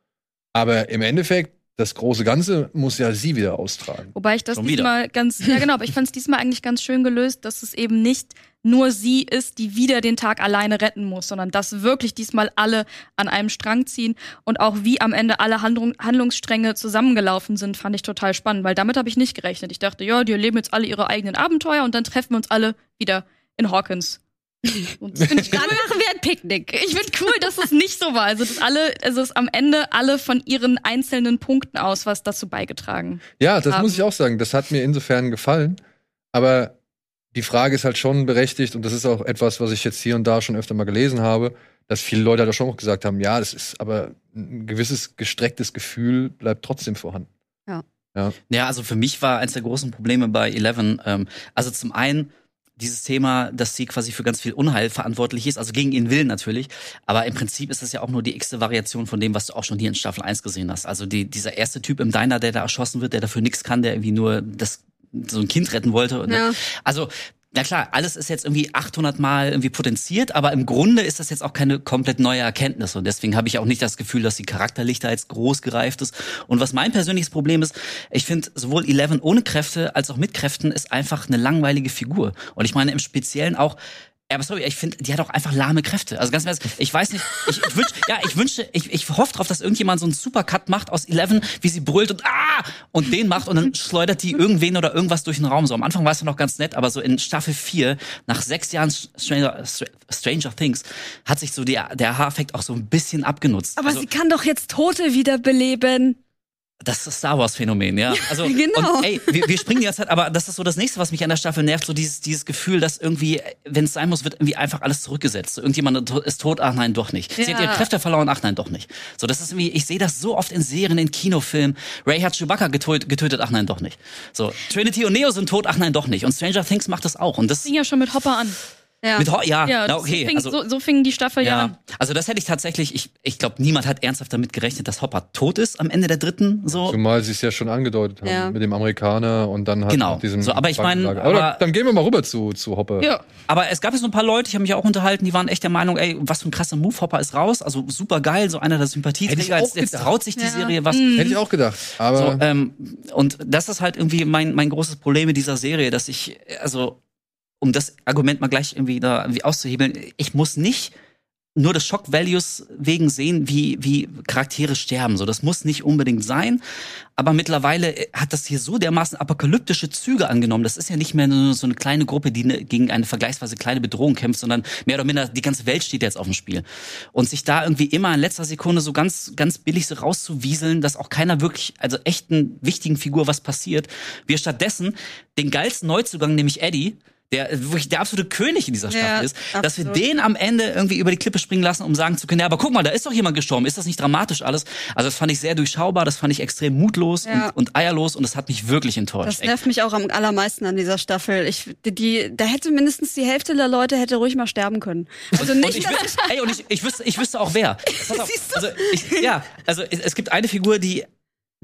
aber im Endeffekt, das große Ganze muss ja sie wieder austragen. Wobei ich das Schon wieder. diesmal ganz, ja genau, aber ich fand es [laughs] diesmal eigentlich ganz schön gelöst, dass es eben nicht nur sie ist, die wieder den Tag alleine retten muss, sondern dass wirklich diesmal alle an einem Strang ziehen und auch wie am Ende alle Handlung, Handlungsstränge zusammengelaufen sind, fand ich total spannend, weil damit habe ich nicht gerechnet. Ich dachte, ja, die erleben jetzt alle ihre eigenen Abenteuer und dann treffen wir uns alle wieder in Hawkins. Und das ich Dann cool. machen wir ein Picknick. Ich finde cool, dass es nicht so war. Also dass alle, also dass am Ende alle von ihren einzelnen Punkten aus was dazu beigetragen. Ja, das haben. muss ich auch sagen. Das hat mir insofern gefallen. Aber die Frage ist halt schon berechtigt und das ist auch etwas, was ich jetzt hier und da schon öfter mal gelesen habe, dass viele Leute da schon auch gesagt haben, ja, das ist aber ein gewisses gestrecktes Gefühl bleibt trotzdem vorhanden. Ja, also für mich war eins der großen Probleme bei Eleven, ähm, also zum einen dieses Thema, dass sie quasi für ganz viel Unheil verantwortlich ist, also gegen ihren Willen natürlich, aber im Prinzip ist das ja auch nur die x-te Variation von dem, was du auch schon hier in Staffel 1 gesehen hast. Also die, dieser erste Typ im Diner, der da erschossen wird, der dafür nichts kann, der irgendwie nur das so ein Kind retten wollte. Und Ja. Also na klar, alles ist jetzt irgendwie 800 Mal irgendwie potenziert, aber im Grunde ist das jetzt auch keine komplett neue Erkenntnis und deswegen habe ich auch nicht das Gefühl, dass sie charakterlich da jetzt groß gereift ist. Und was mein persönliches Problem ist, ich finde sowohl Eleven ohne Kräfte als auch mit Kräften ist einfach eine langweilige Figur. Und ich meine im Speziellen auch ja, aber sorry, ich finde, die hat auch einfach lahme Kräfte. Also ganz Ernst, ich weiß nicht, ich, ich wünsch, ja, ich wünsche, ich, ich hoffe drauf, dass irgendjemand so einen Supercut macht aus Eleven, wie sie brüllt und ah und den macht und dann schleudert die irgendwen oder irgendwas durch den Raum. So am Anfang war es ja noch ganz nett, aber so in Staffel 4, nach sechs Jahren Stranger, Stranger Things, hat sich so der, der Haareffekt auch so ein bisschen abgenutzt. Aber also, sie kann doch jetzt Tote wiederbeleben. Das ist Star Wars Phänomen, ja. Also genau. und ey, wir, wir springen die ganze Zeit, aber das ist so das nächste, was mich an der Staffel nervt, so dieses dieses Gefühl, dass irgendwie, wenn es sein muss, wird irgendwie einfach alles zurückgesetzt. So, irgendjemand ist tot, ach nein, doch nicht. Sie Ja. hat ihre Kräfte verloren, ach nein, doch nicht. So, das ist irgendwie, ich sehe das so oft in Serien, in Kinofilmen. Ray hat Chewbacca getötet, getötet, ach nein, doch nicht. So, Trinity und Neo sind tot, ach nein, doch nicht. Und Stranger Things macht das auch. Und das Fing ja schon mit Hopper an. Ja. mit Ho ja, Ja, na, okay. so, fing, also, so, so fing die Staffel ja, ja, an. also das hätte ich tatsächlich, ich, ich glaube, niemand hat ernsthaft damit gerechnet, dass Hopper tot ist am Ende der dritten. So. Zumal sie es ja schon angedeutet haben Ja. mit dem Amerikaner und dann halt Genau. mit diesem So, aber ich mein, Bankenlager. aber, aber- dann gehen wir mal rüber zu, zu Hopper. Ja. Aber es gab ja so ein paar Leute, ich habe mich auch unterhalten, die waren echt der Meinung, ey, was für ein krasser Move, Hopper ist raus, also super geil, so einer der Sympathieträger. Jetzt, jetzt traut sich die Ja. Serie was. Hätte ich auch gedacht. Aber So, ähm, und das ist halt irgendwie mein, mein großes Problem mit dieser Serie, dass ich, also, um das Argument mal gleich irgendwie da irgendwie auszuhebeln, ich muss nicht nur des Shock Values wegen sehen, wie, wie Charaktere sterben. So, das muss nicht unbedingt sein. Aber mittlerweile hat das hier so dermaßen apokalyptische Züge angenommen. Das ist ja nicht mehr nur so eine kleine Gruppe, die ne, gegen eine vergleichsweise kleine Bedrohung kämpft, sondern mehr oder minder die ganze Welt steht jetzt auf dem Spiel. Und sich da irgendwie immer in letzter Sekunde so ganz, ganz billig so rauszuwieseln, dass auch keiner wirklich, also echten wichtigen Figur was passiert. Wir stattdessen den geilsten Neuzugang, nämlich Eddie, der wirklich der absolute König in dieser Staffel Ja, ist, dass wir absolut. den am Ende irgendwie über die Klippe springen lassen, um sagen zu können, ja, aber guck mal, da ist doch jemand gestorben, ist das nicht dramatisch alles? Also das fand ich sehr durchschaubar, das fand ich extrem mutlos Ja. und, und eierlos und das hat mich wirklich enttäuscht. Das nervt mich auch am allermeisten an dieser Staffel. Ich, die, da hätte mindestens die Hälfte der Leute hätte ruhig mal sterben können. Also Und nicht, ich, dass wüs- ey, und ich, ich, wüsste, ich wüsste auch wer. Auf, [laughs] also ich, ja, also es gibt eine Figur, die,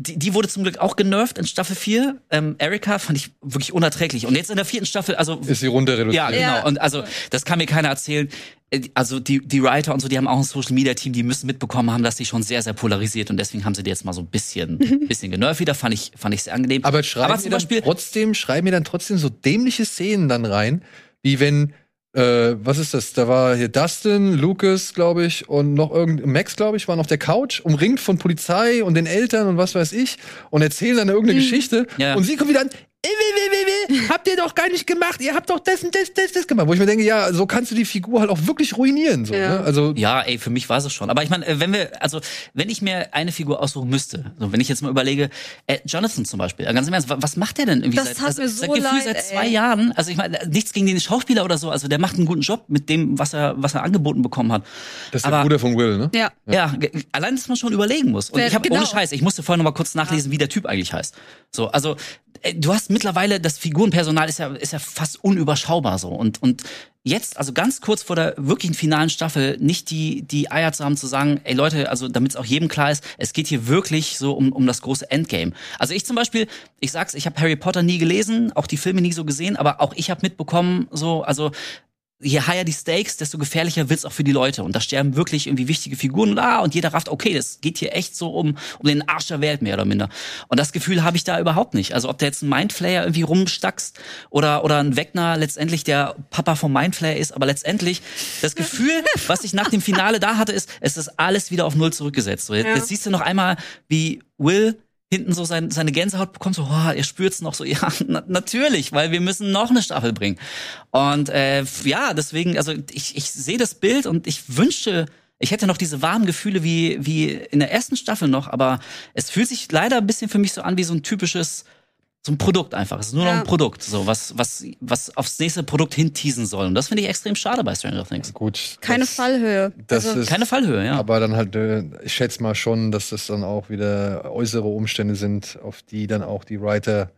die, die wurde zum Glück auch genervt in Staffel 4. Ähm, Erika fand ich wirklich unerträglich. Und jetzt in der vierten Staffel, also ist sie runter reduziert. Ja, genau. Ja. Und also, das kann mir keiner erzählen. Äh, Also die, die Writer und so, die haben auch ein Social Media Team, die müssen mitbekommen haben, dass sie schon sehr, sehr polarisiert und deswegen haben sie die jetzt mal so ein bisschen, [laughs] bisschen genervt wieder. Fand ich, fand ich sehr angenehm. Aber schreiben Aber zum dann Beispiel, trotzdem, schreiben mir dann trotzdem so dämliche Szenen dann rein, wie wenn, äh, was ist das? Da war hier Dustin, Lucas, glaube ich, und noch irgend Max, glaube ich, waren auf der Couch, umringt von Polizei und den Eltern und was weiß ich, und erzählen dann irgendeine Geschichte. Ja. Und sie kommt wieder an. "Äh, weh, weh, weh, weh, [laughs] Habt ihr doch gar nicht gemacht, ihr habt doch das und das, das, das gemacht. Wo ich mir denke, ja, so kannst du die Figur halt auch wirklich ruinieren. So, Ja. ne? Also ja, ey, für mich war es schon. Aber ich meine, äh, wenn wir, also wenn ich mir eine Figur aussuchen müsste, so wenn ich jetzt mal überlege, äh, Jonathan zum Beispiel, äh, ganz im Ernst, wa- was macht der denn irgendwie Das seit, also, mir so seit Gefühl leid, seit zwei ey. Jahren? Also ich meine, nichts gegen den Schauspieler oder so, also der macht einen guten Job mit dem, was er, was er angeboten bekommen hat. das ist der Aber- Bruder von Will, ne? ja. Ja, allein, dass man schon überlegen muss. Und Wer- ich habe genau. ohne Scheiß, ich musste vorher noch mal kurz nachlesen, wie der Typ eigentlich heißt. So, also du hast mittlerweile das Figurenpersonal ist ja ist ja fast unüberschaubar so und und jetzt also ganz kurz vor der wirklichen finalen Staffel nicht die die Eier zu haben zu sagen, ey Leute, also damit es auch jedem klar ist, es geht hier wirklich so um um das große Endgame. Also ich zum Beispiel, ich sag's, ich habe Harry Potter nie gelesen, auch die Filme nie so gesehen, aber auch ich habe mitbekommen, so also je higher die Stakes, desto gefährlicher wird's auch für die Leute. Und da sterben wirklich irgendwie wichtige Figuren und, ah, und jeder rafft, okay, das geht hier echt so um, um den Arsch der Welt, mehr oder minder. Und das Gefühl habe ich da überhaupt nicht. Also ob da jetzt ein Mindflayer irgendwie rumstackst oder, oder ein Wegner letztendlich der Papa vom Mindflayer ist, aber letztendlich das Gefühl, was ich nach dem Finale da hatte, ist, es ist alles wieder auf Null zurückgesetzt. So, jetzt, Ja. jetzt siehst du noch einmal, wie Will hinten so sein, seine Gänsehaut bekommt, so, oh, er spürt's noch so, [laughs] ja, na, natürlich, weil wir müssen noch eine Staffel bringen. Und äh, ja, deswegen, also ich, ich sehe das Bild und ich wünschte, ich hätte noch diese warmen Gefühle wie, wie in der ersten Staffel noch, aber es fühlt sich leider ein bisschen für mich so an wie so ein typisches so ein Produkt einfach. Es ist nur ja. noch ein Produkt, so was, was, was aufs nächste Produkt hinteasen soll. Und das finde ich extrem schade bei Stranger Things. Gut. Keine das, Fallhöhe. Das also, ist, keine Fallhöhe, ja. Aber dann halt, äh, ich schätze mal schon, dass das dann auch wieder äußere Umstände sind, auf die dann auch die Writer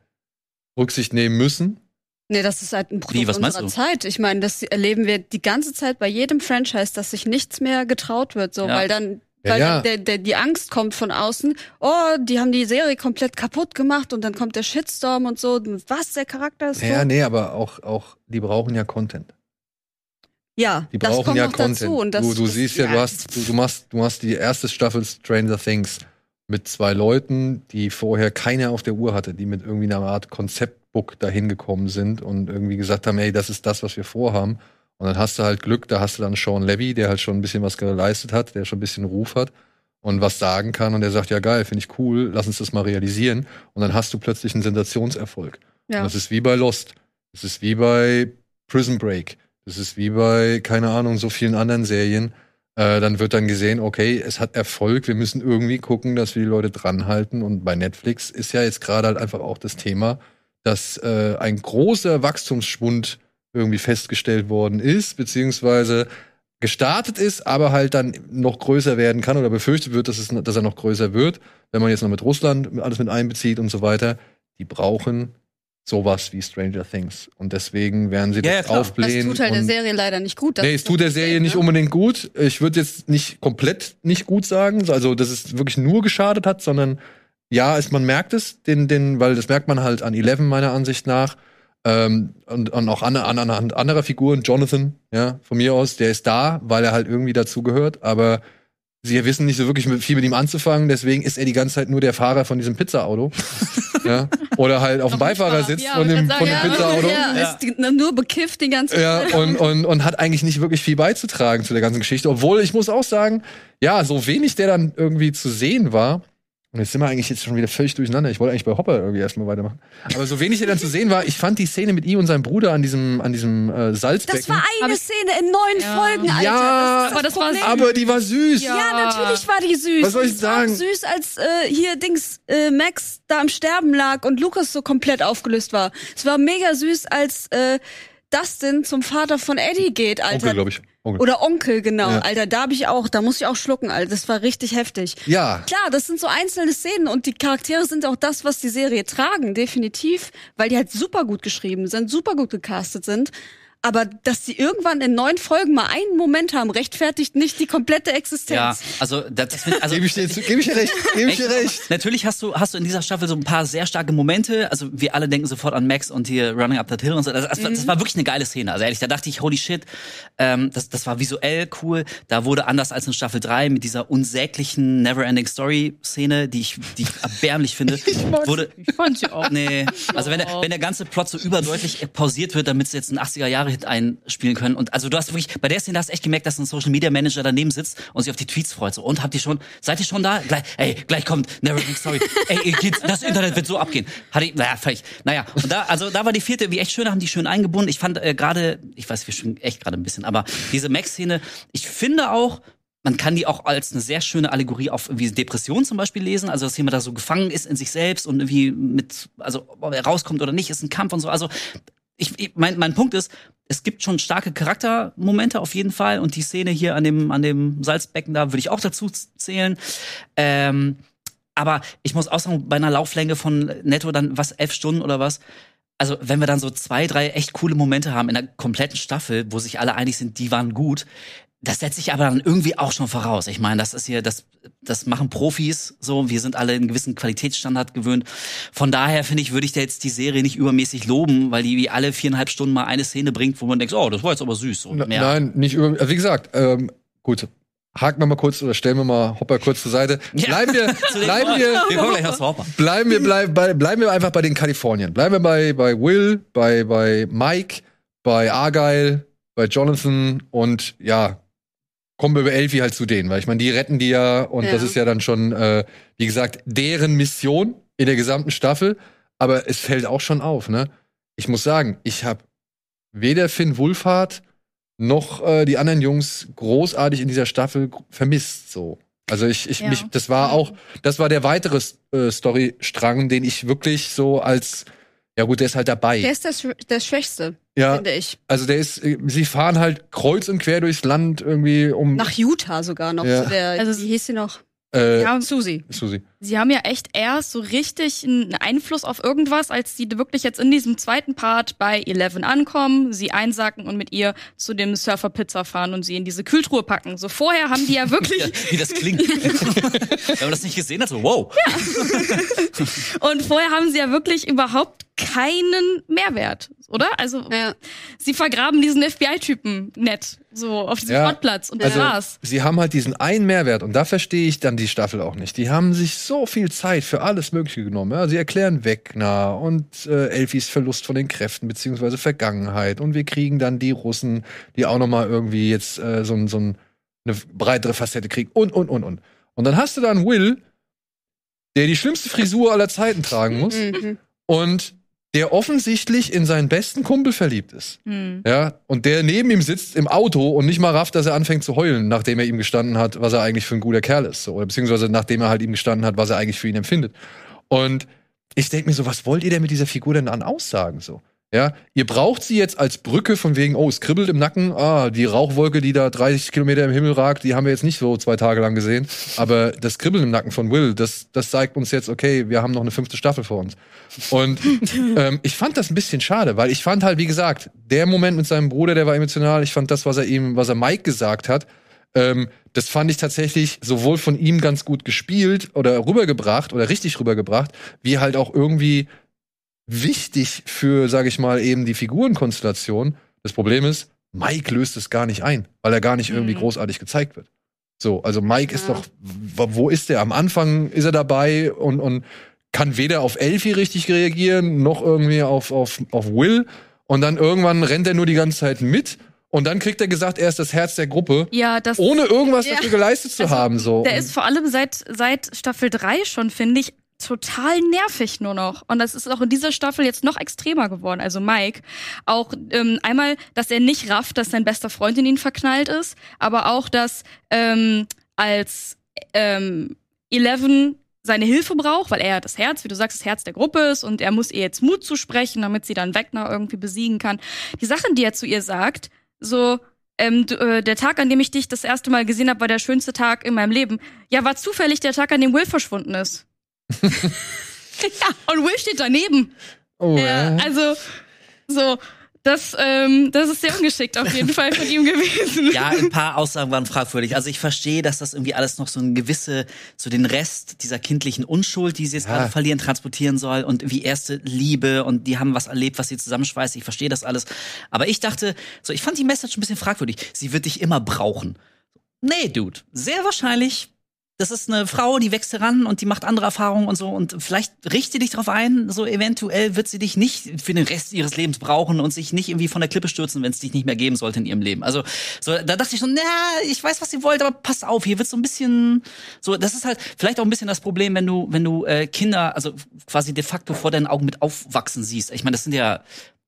Rücksicht nehmen müssen. Nee, das ist halt ein Produkt Wie, was unserer Zeit. Ich meine, das erleben wir die ganze Zeit bei jedem Franchise, dass sich nichts mehr getraut wird, so, ja. weil dann weil ja, ja. Der, der, die Angst kommt von außen, oh, die haben die Serie komplett kaputt gemacht und dann kommt der Shitstorm und so. Was, der Charakter ist Ja, tot? nee, aber auch, auch, die brauchen ja Content. Ja, die brauchen ja Content. Und das, du, du siehst ja, du hast, du, du machst, du machst die erste Staffel Stranger Things mit zwei Leuten, die vorher keiner auf der Uhr hatte, die mit irgendwie einer Art Konzeptbook dahin gekommen sind und irgendwie gesagt haben, ey, das ist das, was wir vorhaben. Und dann hast du halt Glück, da hast du dann Sean Levy, der halt schon ein bisschen was geleistet hat, der schon ein bisschen Ruf hat und was sagen kann und der sagt, ja geil, finde ich cool, lass uns das mal realisieren. Und dann hast du plötzlich einen Sensationserfolg. Ja. Und das ist wie bei Lost. Das ist wie bei Prison Break. Das ist wie bei, keine Ahnung, so vielen anderen Serien. Äh, dann wird dann gesehen, okay, es hat Erfolg, wir müssen irgendwie gucken, dass wir die Leute dranhalten. Und bei Netflix ist ja jetzt gerade halt einfach auch das Thema, dass äh, ein großer Wachstumsschwund irgendwie festgestellt worden ist, beziehungsweise gestartet ist, aber halt dann noch größer werden kann oder befürchtet wird, dass, es, dass er noch größer wird, wenn man jetzt noch mit Russland alles mit einbezieht und so weiter. Die brauchen sowas wie Stranger Things. Und deswegen werden sie ja, das ja, aufblähen. Das tut halt der Serie leider nicht gut. Nee, es tut der Serie nicht ne? unbedingt gut. Ich würde jetzt nicht komplett nicht gut sagen, also dass es wirklich nur geschadet hat, sondern ja, es, man merkt es, den, den, weil das merkt man halt an Eleven meiner Ansicht nach ähm, und, und auch an, an, an anderer Figuren, Jonathan, ja, von mir aus, der ist da, weil er halt irgendwie dazugehört, aber sie wissen nicht so wirklich viel mit ihm anzufangen, deswegen ist er die ganze Zeit nur der Fahrer von diesem Pizza-Auto. [laughs] ja. Oder halt auf dem Beifahrersitz ja, von dem, von dem Pizza-Auto. Ja, ja. Ist nur bekifft die ganze Zeit. Ja, und, und, und hat eigentlich nicht wirklich viel beizutragen zu der ganzen Geschichte. Obwohl, ich muss auch sagen, ja, so wenig der dann irgendwie zu sehen war, und jetzt sind wir eigentlich jetzt schon wieder völlig durcheinander. Ich wollte eigentlich bei Hopper irgendwie erstmal weitermachen. Aber so wenig er dann zu sehen war, ich fand die Szene mit ihm und seinem Bruder an diesem, an diesem äh, Salzbecken. Das war eine Szene in neun ja. Folgen, Alter. Ja, das aber, das war, aber die war süß. Ja. ja. natürlich war die süß. Was soll ich sagen? süß, als äh, hier Dings äh, Max da im Sterben lag und Lukas so komplett aufgelöst war. Es war mega süß, als äh, Dustin zum Vater von Eddie geht, Alter. Onkel, glaube ich. Onkel. Oder Onkel, genau. Ja. Alter, da habe ich auch, da muss ich auch schlucken, Alter. Das war richtig heftig. Ja. Klar, das sind so einzelne Szenen und die Charaktere sind auch das, was die Serie tragen, definitiv, weil die halt super gut geschrieben sind, super gut gecastet sind. Aber dass sie irgendwann in neun Folgen mal einen Moment haben, rechtfertigt nicht die komplette Existenz. Ja, also das, also gebe ich dir, geb ich dir recht, gebe ich dir recht. Natürlich hast du hast du in dieser Staffel so ein paar sehr starke Momente. Also wir alle denken sofort an Max und hier Running Up That Hill und so. Das, das, mhm. das war wirklich eine geile Szene. Also ehrlich, da dachte ich, holy shit, ähm, das, das war visuell cool. Da wurde anders als in Staffel 3 mit dieser unsäglichen Neverending Story Szene, die ich die ich erbärmlich finde, [laughs] ich wurde. Ich fand sie auch. Nee, also wenn der, wenn der ganze Plot so überdeutlich pausiert wird, damit es jetzt ein 80er Jahre Hit einspielen können. Und also du hast wirklich, bei der Szene hast du echt gemerkt, dass ein Social Media Manager daneben sitzt und sich auf die Tweets freut. So, und habt ihr schon, seid ihr schon da? Gleich, ey, gleich kommt Neverending Story. [laughs] ey, geht's, das Internet wird so abgehen. Hatte ich, naja, völlig. Naja, und da, also da war die vierte, wie echt schön, haben die schön eingebunden. Ich fand äh, gerade, ich weiß, wir schon echt gerade ein bisschen, aber diese Max-Szene, ich finde auch, man kann die auch als eine sehr schöne Allegorie auf wie Depression zum Beispiel lesen. Also, dass jemand da so gefangen ist in sich selbst und irgendwie mit, also, ob er rauskommt oder nicht, ist ein Kampf und so. Also, ich, mein, mein Punkt ist, es gibt schon starke Charaktermomente auf jeden Fall und die Szene hier an dem, an dem Salzbecken da würde ich auch dazu zählen. Ähm, aber ich muss auch sagen, bei einer Lauflänge von netto dann was, elf Stunden oder was, also wenn wir dann so zwei, drei echt coole Momente haben in der kompletten Staffel, wo sich alle einig sind, die waren gut, das setze ich aber dann irgendwie auch schon voraus. Ich meine, das ist hier, das, das machen Profis so. Wir sind alle einen gewissen Qualitätsstandard gewöhnt. Von daher finde ich, würde ich da jetzt die Serie nicht übermäßig loben, weil die wie alle viereinhalb Stunden mal eine Szene bringt, wo man denkt, oh, das war jetzt aber süß. Und mehr. Nein, nicht über, wie gesagt, ähm, gut. Haken wir mal kurz oder stellen wir mal Hopper kurz zur Seite. Bleiben wir, [laughs] bleiben wir. Bleiben wir, bleiben, bei, bleiben wir einfach bei den Kalifornien. Bleiben wir bei, bei Will, bei, bei Mike, bei Argyle, bei Jonathan und ja, kommen wir über Elfie halt zu denen, weil ich meine, die retten die ja und ja. das ist ja dann schon, äh, wie gesagt, deren Mission. in der gesamten Staffel. Aber es fällt auch schon auf, ne? Ich muss sagen, ich habe weder Finn Wulfhard noch äh, die anderen Jungs großartig in dieser Staffel vermisst. So. Also ich, ich Ja. mich, das war auch, das war der weitere äh, Storystrang, den ich wirklich so als, ja gut, der ist halt dabei. Der ist der, Schw- der Schwächste, ja, finde ich. also der ist, äh, sie fahren halt kreuz und quer durchs Land irgendwie um. Nach Utah sogar noch. Ja. Der, Also- wie hieß sie noch? Äh, Ja, Susi. Susi. sie haben ja echt erst so richtig einen Einfluss auf irgendwas, als sie wirklich jetzt in diesem zweiten Part bei Eleven ankommen, sie einsacken und mit ihr zu dem Surfer Pizza fahren und sie in diese Kühltruhe packen. So vorher haben die ja [laughs] wirklich Ja, wie das klingt. [laughs] Wenn man das nicht gesehen hat, so wow. und vorher haben sie ja wirklich überhaupt keinen Mehrwert, oder? Also Ja. sie vergraben diesen FBI-Typen nett, so auf diesem Ja, Schrottplatz und das Also, war's. sie haben halt diesen einen Mehrwert und da verstehe ich dann die Staffel auch nicht. Die haben sich so viel Zeit für alles Mögliche genommen. Ja? Sie erklären Wegner und äh, Elfis Verlust von den Kräften beziehungsweise Vergangenheit und wir kriegen dann die Russen, die auch noch mal irgendwie jetzt äh, so, so ein, eine breitere Facette kriegen und und und und. Und dann hast du dann Will, der die schlimmste Frisur aller Zeiten tragen muss Mhm. und der offensichtlich in seinen besten Kumpel verliebt ist. Hm. Ja, und der neben ihm sitzt im Auto und nicht mal rafft, dass er anfängt zu heulen, nachdem er ihm gestanden hat, was er eigentlich für ein guter Kerl ist. So. Oder beziehungsweise nachdem er halt ihm gestanden hat, was er eigentlich für ihn empfindet. Und ich denke mir so, was wollt ihr denn mit dieser Figur denn an aussagen? So? Ja, ihr braucht sie jetzt als Brücke von wegen, oh, es kribbelt im Nacken, ah, die Rauchwolke, die da 30 Kilometer im Himmel ragt, die haben wir jetzt nicht so zwei Tage lang gesehen. Aber das Kribbeln im Nacken von Will, das, das zeigt uns jetzt, okay, wir haben noch eine fünfte Staffel vor uns. Und [laughs] ähm, ich fand das ein bisschen schade, weil ich fand halt, wie gesagt, der Moment mit seinem Bruder, der war emotional. Ich fand das, was er ihm, was er Mike gesagt hat, ähm, das fand ich tatsächlich sowohl von ihm ganz gut gespielt oder rübergebracht oder richtig rübergebracht, wie halt auch irgendwie wichtig für, sage ich mal, eben die Figurenkonstellation. Das Problem ist, Mike löst es gar nicht ein, weil er gar nicht irgendwie Mhm. großartig gezeigt wird. So, also Mike ist Ja. doch, w- wo ist der? Am Anfang ist er dabei und, und kann weder auf Elfie richtig reagieren, noch irgendwie auf, auf, auf Will. Und dann irgendwann rennt er nur die ganze Zeit mit. Und dann kriegt er gesagt, er ist das Herz der Gruppe, Ja, das ohne irgendwas Ja. dafür geleistet zu Also, haben. So. Der ist vor allem seit, seit Staffel 3 schon, finde ich, total nervig nur noch. Und das ist auch in dieser Staffel jetzt noch extremer geworden. Also Mike, auch ähm, einmal, dass er nicht rafft, dass sein bester Freund in ihn verknallt ist, aber auch, dass ähm, als ähm, Eleven seine Hilfe braucht, weil er das Herz, wie du sagst, das Herz der Gruppe ist und er muss ihr jetzt Mut zusprechen, damit sie dann Wegner irgendwie besiegen kann. Die Sachen, die er zu ihr sagt, so, ähm, äh, der Tag, an dem ich dich das erste Mal gesehen habe, war der schönste Tag in meinem Leben. Ja, war zufällig der Tag, an dem Will verschwunden ist. Ja, und Will steht daneben. oh, Ja, ja. also, so, das, ähm, das ist sehr ungeschickt auf jeden Fall von ihm gewesen. Ja, ein paar Aussagen waren fragwürdig. Also ich verstehe, dass das irgendwie alles noch so ein gewisse, so den Rest dieser kindlichen Unschuld, die sie jetzt Ja. gerade verlieren, transportieren soll und wie erste Liebe und die haben was erlebt, was sie zusammenschweißt. Ich verstehe das alles. Aber ich dachte, so, ich fand die Message ein bisschen fragwürdig. Sie wird dich immer brauchen. Nee, Dude. Sehr wahrscheinlich. Das ist eine Frau, die wächst heran und die macht andere Erfahrungen und so. Und vielleicht richte dich darauf ein, so eventuell wird sie dich nicht für den Rest ihres Lebens brauchen und sich nicht irgendwie von der Klippe stürzen, wenn es dich nicht mehr geben sollte in ihrem Leben. Also so, da dachte ich so, na, ich weiß, was sie wollt, aber pass auf, hier wird so ein bisschen so. Das ist halt vielleicht auch ein bisschen das Problem, wenn du, wenn du äh, Kinder, also quasi de facto vor deinen Augen mit aufwachsen siehst. Ich meine, das sind ja,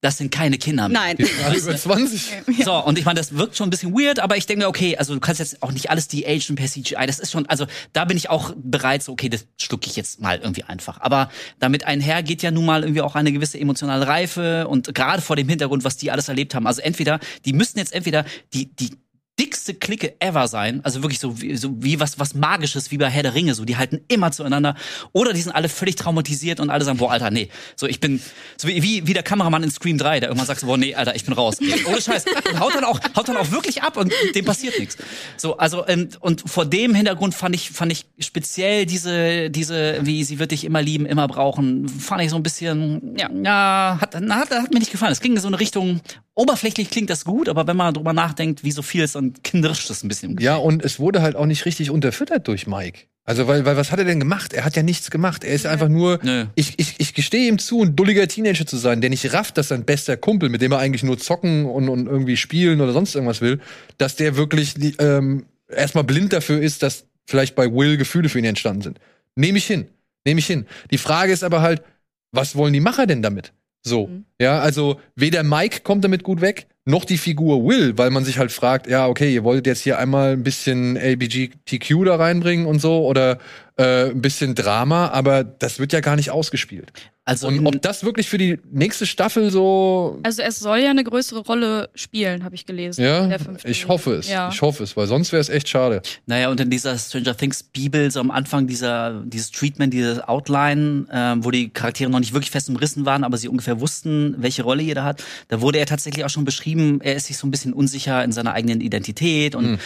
das sind keine Kinder. mehr. Nein. Die gerade über 20. So, und ich meine, das wirkt schon ein bisschen weird, aber ich denke, okay, also du kannst jetzt auch nicht alles de-agen per CGI. Das ist schon, also da bin ich auch bereit, so, okay, das schlucke ich jetzt mal irgendwie einfach. Aber damit einher geht ja nun mal irgendwie auch eine gewisse emotionale Reife und gerade vor dem Hintergrund, was die alles erlebt haben. Also entweder, die müssten jetzt entweder die, die dickste Clique ever sein, also wirklich so wie, so wie was was magisches wie bei Herr der Ringe, so die halten immer zueinander oder die sind alle völlig traumatisiert und alle sagen, boah, Alter, nee, so ich bin so wie wie, wie der Kameramann in Scream 3, der irgendwann sagt so, boah, nee, Alter, ich bin raus. [laughs] Ohne Scheiß und haut dann auch haut dann auch wirklich ab und dem passiert nichts. So, also ähm, und vor dem Hintergrund fand ich fand ich speziell diese diese wie sie wird dich immer lieben, immer brauchen, fand ich so ein bisschen ja, ja hat, hat hat mir nicht gefallen. Es ging in so eine Richtung oberflächlich klingt das gut, aber wenn man drüber nachdenkt, wie so viel ist, dann kinderisch das ein bisschen im Ja, und es wurde halt auch nicht richtig unterfüttert durch Mike. Also, weil, weil was hat er denn gemacht? Er hat ja nichts gemacht. Er ist einfach nur, Nö. ich, ich, ich gestehe ihm zu, ein dulliger Teenager zu sein, der nicht rafft, dass sein bester Kumpel, mit dem er eigentlich nur zocken und, und irgendwie spielen oder sonst irgendwas will, dass der wirklich ähm, erstmal blind dafür ist, dass vielleicht bei Will Gefühle für ihn entstanden sind. Nehme ich hin. Nehme ich hin. Die Frage ist aber halt, was wollen die Macher denn damit? So, Mhm. ja, also weder Mike kommt damit gut weg, noch die Figur Will, weil man sich halt fragt, ja, okay, ihr wolltet jetzt hier einmal ein bisschen LBGTQ da reinbringen und so oder äh, ein bisschen Drama, aber das wird ja gar nicht ausgespielt. Also Und ob das wirklich für die nächste Staffel so Also es soll ja eine größere Rolle spielen, habe ich gelesen. ja, ich hoffe es. Ja. Ich hoffe es, weil sonst wäre es echt schade. Naja, und in dieser Stranger Things Bibel, so am Anfang dieser, dieses Treatment, diese Outline, ähm, wo die Charaktere noch nicht wirklich fest umrissen waren, aber sie ungefähr wussten, welche Rolle jeder hat, da wurde er tatsächlich auch schon beschrieben, er ist sich so ein bisschen unsicher in seiner eigenen Identität und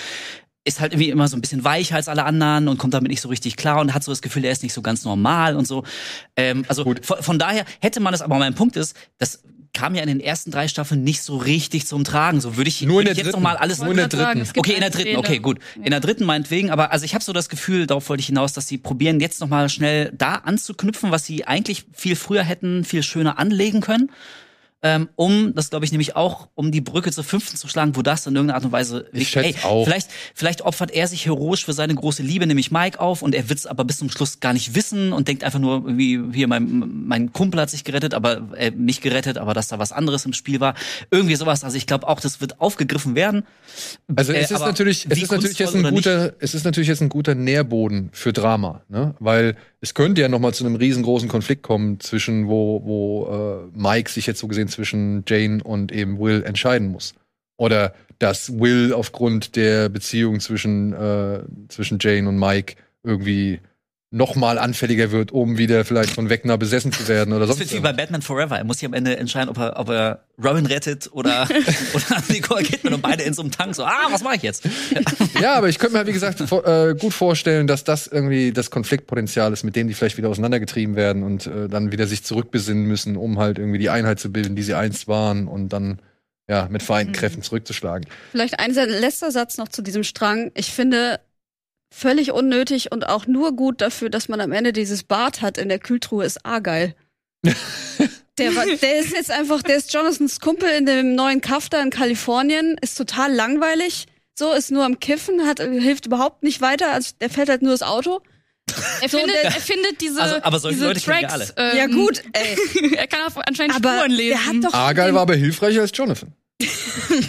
ist halt irgendwie immer so ein bisschen weicher als alle anderen und kommt damit nicht so richtig klar und hat so das Gefühl, er ist nicht so ganz normal und so. Ähm, also Gut. von, von daher hätte man es, aber mein Punkt ist, das kam ja in den ersten drei Staffeln nicht so richtig zum Tragen. So würde ich, Nur der ich jetzt dritten. noch mal alles Nur in der dritten. Okay, in der dritten, okay, gut. In der dritten meinetwegen, aber also ich habe so das Gefühl, darauf wollte ich hinaus, dass sie probieren, jetzt nochmal schnell da anzuknüpfen, was sie eigentlich viel früher hätten, viel schöner anlegen können. Ähm, um, das glaube ich nämlich auch, um die Brücke zur fünften zu schlagen, wo das in irgendeiner Art und Weise Ich ey, auch. Vielleicht, vielleicht opfert er sich heroisch für seine große Liebe, nämlich Mike, auf und er wird's aber bis zum Schluss gar nicht wissen und denkt einfach nur, wie hier mein, mein Kumpel hat sich gerettet, aber äh, nicht gerettet, aber dass da was anderes im Spiel war. Irgendwie sowas. Also ich glaube auch, das wird aufgegriffen werden. Also Äh, es ist aber natürlich, es ist natürlich jetzt ein guter, es ist natürlich jetzt ein guter Nährboden für Drama, ne? Weil es könnte ja noch mal zu einem riesengroßen Konflikt kommen zwischen wo wo äh, Mike sich jetzt so gesehen zwischen Jane und eben Will entscheiden muss. Oder dass Will aufgrund der Beziehung zwischen äh, zwischen Jane und Mike irgendwie noch mal anfälliger wird, um wieder vielleicht von Wegner besessen zu werden oder Das sonst wird wie bei. Batman Forever. Er muss sich am Ende entscheiden, ob er, ob er Robin rettet oder, [laughs] oder Nicole Kidman und beide in so einem Tank so, ah, was mache ich jetzt? [laughs] Ja, aber ich könnte mir halt, wie gesagt, vor, äh, gut vorstellen, dass das irgendwie das Konfliktpotenzial ist, mit dem die vielleicht wieder auseinandergetrieben werden und äh, dann wieder sich zurückbesinnen müssen, um halt irgendwie die Einheit zu bilden, die sie einst waren und dann ja mit vereinten Kräften zurückzuschlagen. Vielleicht ein letzter Satz noch zu diesem Strang. Ich finde völlig unnötig und auch nur gut dafür, dass man am Ende dieses Bad hat in der Kühltruhe, ist Argeil. [laughs] Der, war, der ist jetzt einfach, der ist Jonathans Kumpel in dem neuen Kaff da in Kalifornien, ist total langweilig. So, ist nur am Kiffen, hat, hilft überhaupt nicht weiter, also der fährt halt nur das Auto. [laughs] Er findet, er findet diese, Also, aber solche diese Leute Tracks. alle. Ähm, Ja gut, ey. [laughs] er kann auf anscheinend Aber Spuren lesen. der hat doch Argyle war aber hilfreicher als Jonathan. [laughs] muss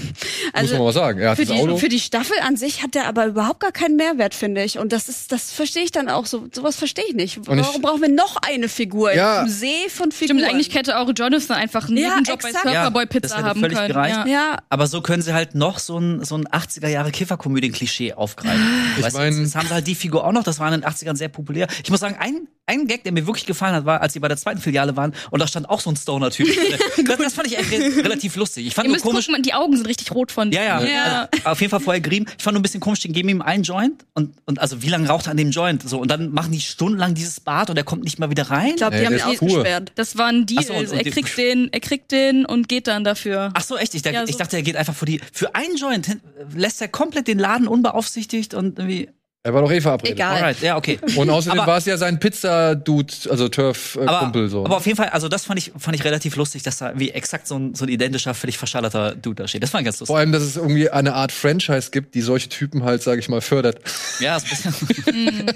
also man mal sagen. Er hat für das die, Auto. für die Staffel an sich hat der aber überhaupt gar keinen Mehrwert, finde ich. Und das ist, das verstehe ich dann auch so. Sowas verstehe ich nicht. Und ich- Warum brauchen wir noch eine Figur Ja. im See von Figuren? Stimmt, eigentlich hätte auch Jonathan einfach einen Ja, Nebenjob bei exakt. Surferboy Ja, das Pizza hätte haben völlig können. gereicht. Ja. ja, Aber so können sie halt noch so ein, so ein 80er-Jahre-Kifferkomödien-Klischee aufgreifen. Ich Weißt du, mein- jetzt haben sie halt die Figur auch noch, das war in den 80ern sehr populär. Ich muss sagen, ein, ein Gag, der mir wirklich gefallen hat, war, als sie bei der zweiten Filiale waren und da stand auch so ein Stoner-Typ. [laughs] das, das fand ich re relativ lustig. Ich fand Ihr nur müsst komisch, gucken, die Augen sind richtig rot von Ja, ja. ja. Also, auf jeden Fall vorher gerieben. Ich fand nur ein bisschen komisch, den geben ihm einen Joint und, und also wie lange raucht er an dem Joint? So, und dann machen die stundenlang dieses Bad und er kommt nicht mal wieder rein. ich glaube, die haben der ihn ausgesperrt. Das war ein Deal. So, und- und er die- kriegt den, er kriegt den und geht dann dafür. Ach so, echt? Ich, dachte- Ja, so- ich dachte, er geht einfach für die, für einen Joint lässt er komplett den Laden unbeaufsichtigt und irgendwie. Er war doch eh verabredet. Egal. Alright, ja, okay. Und außerdem war es ja sein Pizza-Dude, also aber, Turf-Kumpel so. aber auf jeden Fall, also das fand ich, fand ich relativ lustig, dass da wie exakt so ein, so ein identischer, völlig verschallerter Dude da steht. Das fand ich ganz lustig. Vor allem, dass es irgendwie eine Art Franchise gibt, die solche Typen halt, sage ich mal, fördert. Ja, ist ein bisschen. [laughs]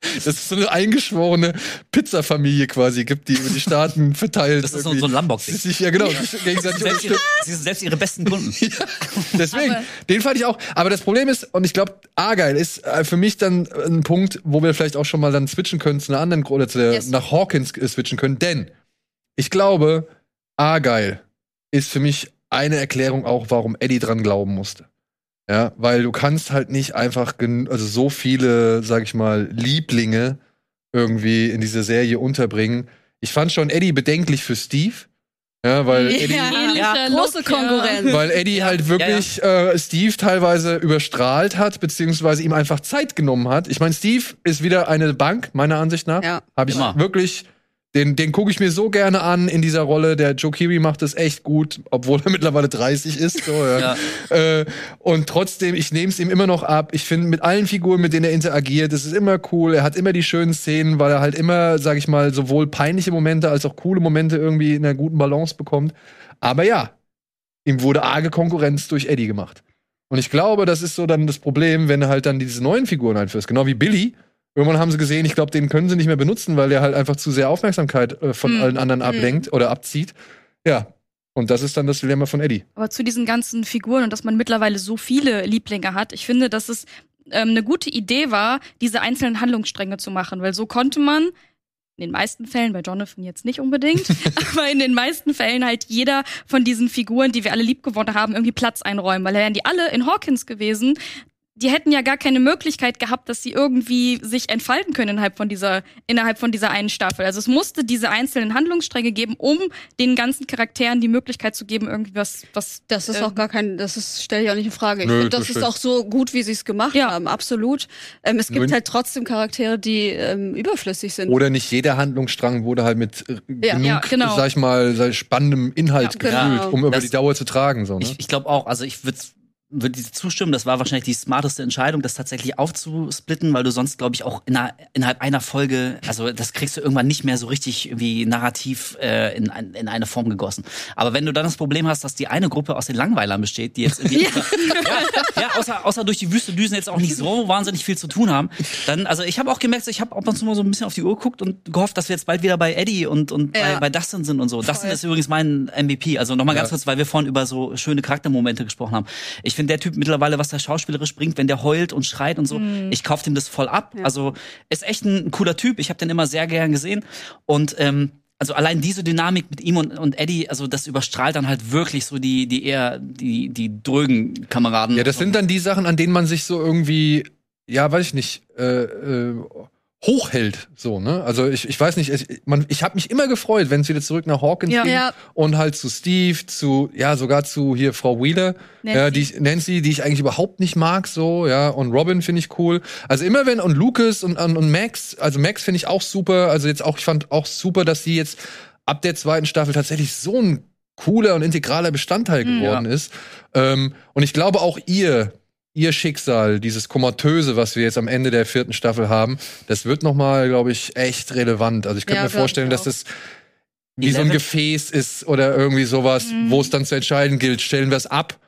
[laughs] Dass es so eine eingeschworene Pizzafamilie quasi gibt, die über die Staaten [laughs] verteilt. Das ist so- irgendwie so ein sich Ja, genau. gegenseitig selbst, ihre, sie sind selbst ihre besten Kunden. Deswegen, Aber- den fand ich auch. Aber das Problem ist, und ich glaube, Argyle ist äh, für mich dann ein Punkt, wo wir vielleicht auch schon mal dann switchen können zu einer anderen, oder zu der, Yes. nach Hawkins äh, switchen können. Denn ich glaube, Argyle ist für mich eine Erklärung auch, warum Eddie dran glauben musste. Ja, weil du kannst halt nicht einfach also so viele, sag ich mal, Lieblinge irgendwie in diese Serie unterbringen. Ich fand schon Eddie bedenklich für Steve. Ja, weil Eddie, große Look, ja. Konkurrenz. weil Eddie halt wirklich Äh, Steve teilweise überstrahlt hat, beziehungsweise ihm einfach Zeit genommen hat. Ich meine, Steve ist wieder eine Bank, meiner Ansicht nach. Ja. Habe ich Immer. wirklich, den, den gucke ich mir so gerne an in dieser Rolle. Der Joe Keery macht das echt gut, obwohl er [laughs] mittlerweile 30 ist. So, ja. Äh, und trotzdem, ich nehme es ihm immer noch ab. Ich finde, mit allen Figuren, mit denen er interagiert, das ist immer cool. Er hat immer die schönen Szenen, weil er halt immer, sag ich mal, sowohl peinliche Momente als auch coole Momente irgendwie in einer guten Balance bekommt. Aber ja, ihm wurde arge Konkurrenz durch Eddie gemacht. Und ich glaube, das ist so dann das Problem, wenn du halt dann diese neuen Figuren einführst. Genau wie Billy irgendwann haben sie gesehen, ich glaube, den können sie nicht mehr benutzen, weil der halt einfach zu sehr Aufmerksamkeit äh, von Mhm. allen anderen ablenkt oder abzieht. Ja. Und das ist dann das Dilemma von Eddie. Aber zu diesen ganzen Figuren und dass man mittlerweile so viele Lieblinge hat, ich finde, dass es ähm, eine gute Idee war, diese einzelnen Handlungsstränge zu machen, weil so konnte man in den meisten Fällen, bei Jonathan jetzt nicht unbedingt, [laughs] aber in den meisten Fällen halt jeder von diesen Figuren, die wir alle liebgewonnen haben, irgendwie Platz einräumen, weil wären die alle in Hawkins gewesen, die hätten ja gar keine Möglichkeit gehabt, dass sie irgendwie sich entfalten können innerhalb von dieser, innerhalb von dieser einen Staffel. Also es musste diese einzelnen Handlungsstränge geben, um den ganzen Charakteren die Möglichkeit zu geben, irgendwie was, was. Das ist ähm, auch gar kein, das ist, stelle ich auch nicht in Frage. Ich Nö, finde, das das ist auch so gut, wie sie es gemacht Ja. haben, absolut. Ähm, es gibt Nur- halt trotzdem Charaktere, die ähm, überflüssig sind. Oder nicht jeder Handlungsstrang wurde halt mit äh, Ja, genug, ja, genau. sag ich mal, sag ich, spannendem Inhalt Ja, gefüllt, genau. um über Das- die Dauer zu tragen. So, ne? Ich, ich glaube auch, also ich würde würde dir zustimmen, das war wahrscheinlich die smarteste Entscheidung, das tatsächlich aufzusplitten, weil du sonst, glaube ich, auch in einer, innerhalb einer Folge, also das kriegst du irgendwann nicht mehr so richtig irgendwie narrativ äh, in, in eine Form gegossen. Aber wenn du dann das Problem hast, dass die eine Gruppe aus den Langweilern besteht, die jetzt irgendwie, ja. [laughs] Ja, außer, außer durch die Wüste düsen jetzt auch nicht so wahnsinnig viel zu tun haben, dann, also ich habe auch gemerkt, ich habe ab und zu mal so ein bisschen auf die Uhr geguckt und gehofft, dass wir jetzt bald wieder bei Eddie und, und Ja. bei, bei Dustin sind und so. Dustin ist übrigens mein MVP. Also nochmal ganz Ja. kurz, weil wir vorhin über so schöne Charaktermomente gesprochen haben. Ich finde der Typ mittlerweile, was der schauspielerisch bringt, wenn der heult und schreit und so, ich kaufe dem das voll ab. Also ist echt ein cooler Typ. Ich habe den immer sehr gern gesehen. Und ähm, also allein diese Dynamik mit ihm und, und Eddie, also das überstrahlt dann halt wirklich so die, die eher, die, die drögen Kameraden. Ja, das sind dann die Sachen, an denen man sich so irgendwie, ja, weiß ich nicht, äh, äh, hochhält, so, ne? Also ich, ich weiß nicht, ich, man, ich habe mich immer gefreut, wenn es wieder zurück nach Hawkins Ja. ging Ja. und halt zu Steve, zu, ja, sogar zu hier Frau Wheeler, Nancy. ja, die ich, Nancy, die ich eigentlich überhaupt nicht mag, so, ja, und Robin finde ich cool. Also immer wenn, und Lucas und, und, und Max, also Max finde ich auch super, also jetzt auch, ich fand auch super, dass sie jetzt ab der zweiten Staffel tatsächlich so ein cooler und integraler Bestandteil geworden ist. Ähm, und ich glaube auch ihr, ihr Schicksal, dieses Komatöse, was wir jetzt am Ende der vierten Staffel haben, das wird noch mal, glaube ich, echt relevant. Also ich könnte Ja, mir vorstellen, dass das wie so ein Eleven- Gefäß ist oder irgendwie sowas, wo es dann zu entscheiden gilt, stellen wir es ab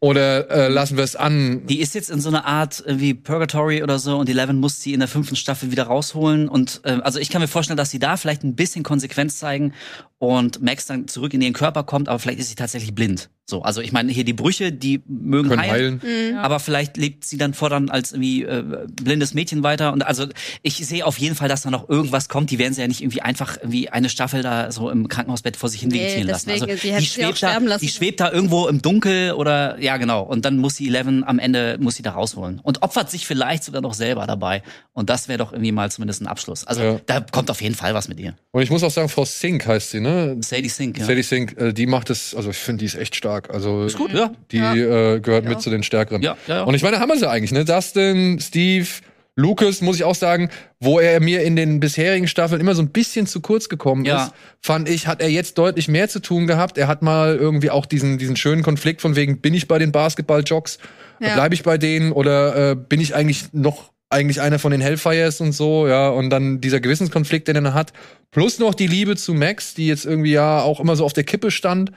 oder äh, lassen wir es an. Die ist jetzt in so einer Art wie Purgatory oder so und Eleven muss sie in der fünften Staffel wieder rausholen. Und äh, also ich kann mir vorstellen, dass sie da vielleicht ein bisschen Konsequenz zeigen und Max dann zurück in ihren Körper kommt, aber vielleicht ist sie tatsächlich blind. So, also ich meine, hier die Brüche, die mögen können heilen, heilen. aber vielleicht lebt sie dann fortan als irgendwie äh, blindes Mädchen weiter. Und also ich sehe auf jeden Fall, dass da noch irgendwas kommt. Die werden sie ja nicht irgendwie einfach irgendwie eine Staffel da so im Krankenhausbett vor sich hin Nee, vegetieren lassen. deswegen, Also die sie auch schwebt da, lassen die schwebt da irgendwo im Dunkel oder ja genau. Und dann muss sie Eleven am Ende muss sie da rausholen und opfert sich vielleicht sogar noch selber dabei. Und das wäre doch irgendwie mal zumindest ein Abschluss. Also Ja. da kommt auf jeden Fall was mit ihr. Und ich muss auch sagen, Frau Sink heißt sie, ne? Sadie Sink. Ja. Sadie Sink, äh, die macht es, also ich finde, die ist echt stark. Also Ist gut, ja. die äh, gehört mit zu den stärkeren. Ja, ja, ja. Und ich meine, haben wir sie eigentlich, ne? Dustin, Steve, Lucas, muss ich auch sagen, wo er mir in den bisherigen Staffeln immer so ein bisschen zu kurz gekommen Ja. ist, fand ich, hat er jetzt deutlich mehr zu tun gehabt. Er hat mal irgendwie auch diesen, diesen schönen Konflikt von wegen, bin ich bei den Basketball-Jocks? Ja. Bleibe ich bei denen oder äh, bin ich eigentlich noch eigentlich einer von den Hellfires und so, ja, und dann dieser Gewissenskonflikt, den er hat, plus noch die Liebe zu Max, die jetzt irgendwie ja auch immer so auf der Kippe stand.